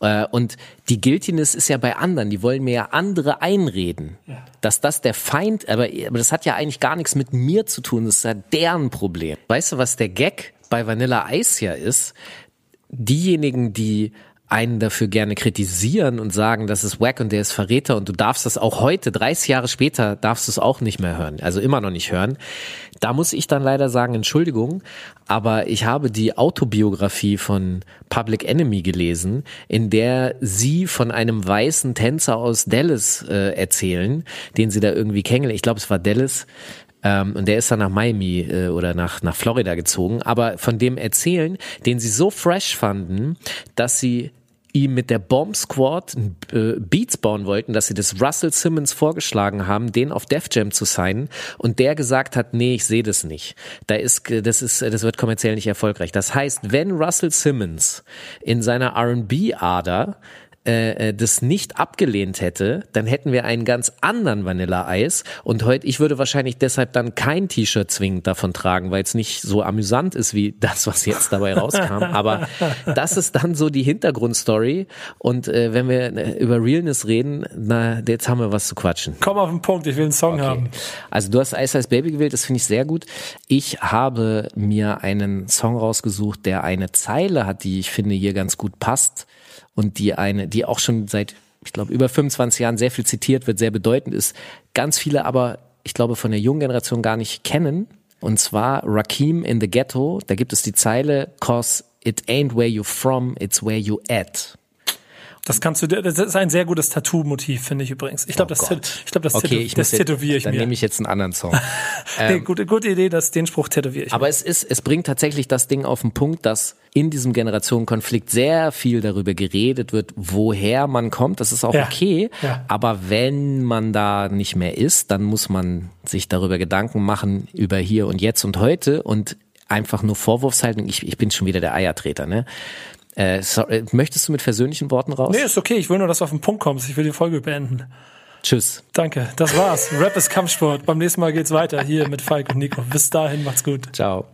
Äh, und die Guiltiness ist ja bei anderen, die wollen mir ja andere einreden, ja. dass das der Feind, aber, aber das hat ja eigentlich gar nichts mit mir zu tun, das ist ja deren Problem. Weißt du, was der Gag bei Vanilla Ice ja ist? Diejenigen, die einen dafür gerne kritisieren und sagen, das ist wack und der ist Verräter und du darfst das auch heute, 30 Jahre später, darfst du es auch nicht mehr hören, also immer noch nicht hören. Da muss ich dann leider sagen, Entschuldigung, aber ich habe die Autobiografie von Public Enemy gelesen, in der sie von einem weißen Tänzer aus Dallas äh, erzählen, den sie da irgendwie kennengelernt. Ich glaube, es war Dallas, ähm, und der ist dann nach Miami äh, oder nach, nach Florida gezogen. Aber von dem erzählen, den sie so fresh fanden, dass sie ihm mit der Bomb Squad äh, Beats bauen wollten, dass sie das Russell Simmons vorgeschlagen haben, den auf Def Jam zu signen und der gesagt hat, nee, ich sehe das nicht. Da ist das ist das wird kommerziell nicht erfolgreich. Das heißt, wenn Russell Simmons in seiner R&B Ader äh, äh, das nicht abgelehnt hätte, dann hätten wir einen ganz anderen Vanilla-Eis. Und heute, ich würde wahrscheinlich deshalb dann kein T-Shirt zwingend davon tragen, weil es nicht so amüsant ist wie das, was jetzt dabei rauskam. Aber das ist dann so die Hintergrundstory. Und äh, wenn wir äh, über Realness reden, na, jetzt haben wir was zu quatschen. Komm auf den Punkt, ich will einen Song okay. haben. Also du hast Ice Ice Baby gewählt, das finde ich sehr gut. Ich habe mir einen Song rausgesucht, der eine Zeile hat, die ich finde hier ganz gut passt und die eine, die auch schon seit, ich glaube, über 25 Jahren sehr viel zitiert wird, sehr bedeutend ist, ganz viele aber, ich glaube, von der jungen Generation gar nicht kennen. Und zwar Rakim in the Ghetto, da gibt es die Zeile, cause it ain't where you're from, it's where you at. Das kannst du, das ist ein sehr gutes Tattoo-Motiv, finde ich übrigens. Ich glaube, oh das, ich glaube, das, okay, ich das tätowiere ich dann mir. Dann nehme ich jetzt einen anderen Song. nee, gute, gute Idee, dass den Spruch tätowiere ich. Aber mir. es ist, es bringt tatsächlich das Ding auf den Punkt, dass in diesem Generationenkonflikt sehr viel darüber geredet wird, woher man kommt. Das ist auch Ja, okay. ja. Aber wenn man da nicht mehr ist, dann muss man sich darüber Gedanken machen über hier und jetzt und heute und einfach nur Vorwurfshaltung. Ich, ich bin schon wieder der Eiertreter, ne? Äh, sorry, möchtest du mit versöhnlichen Worten raus? Nee, ist okay. Ich will nur, dass du auf den Punkt kommst. Ich will die Folge beenden. Tschüss. Danke. Das war's. Rap ist Kampfsport. Beim nächsten Mal geht's weiter hier mit Falk und Nico. Bis dahin, macht's gut. Ciao.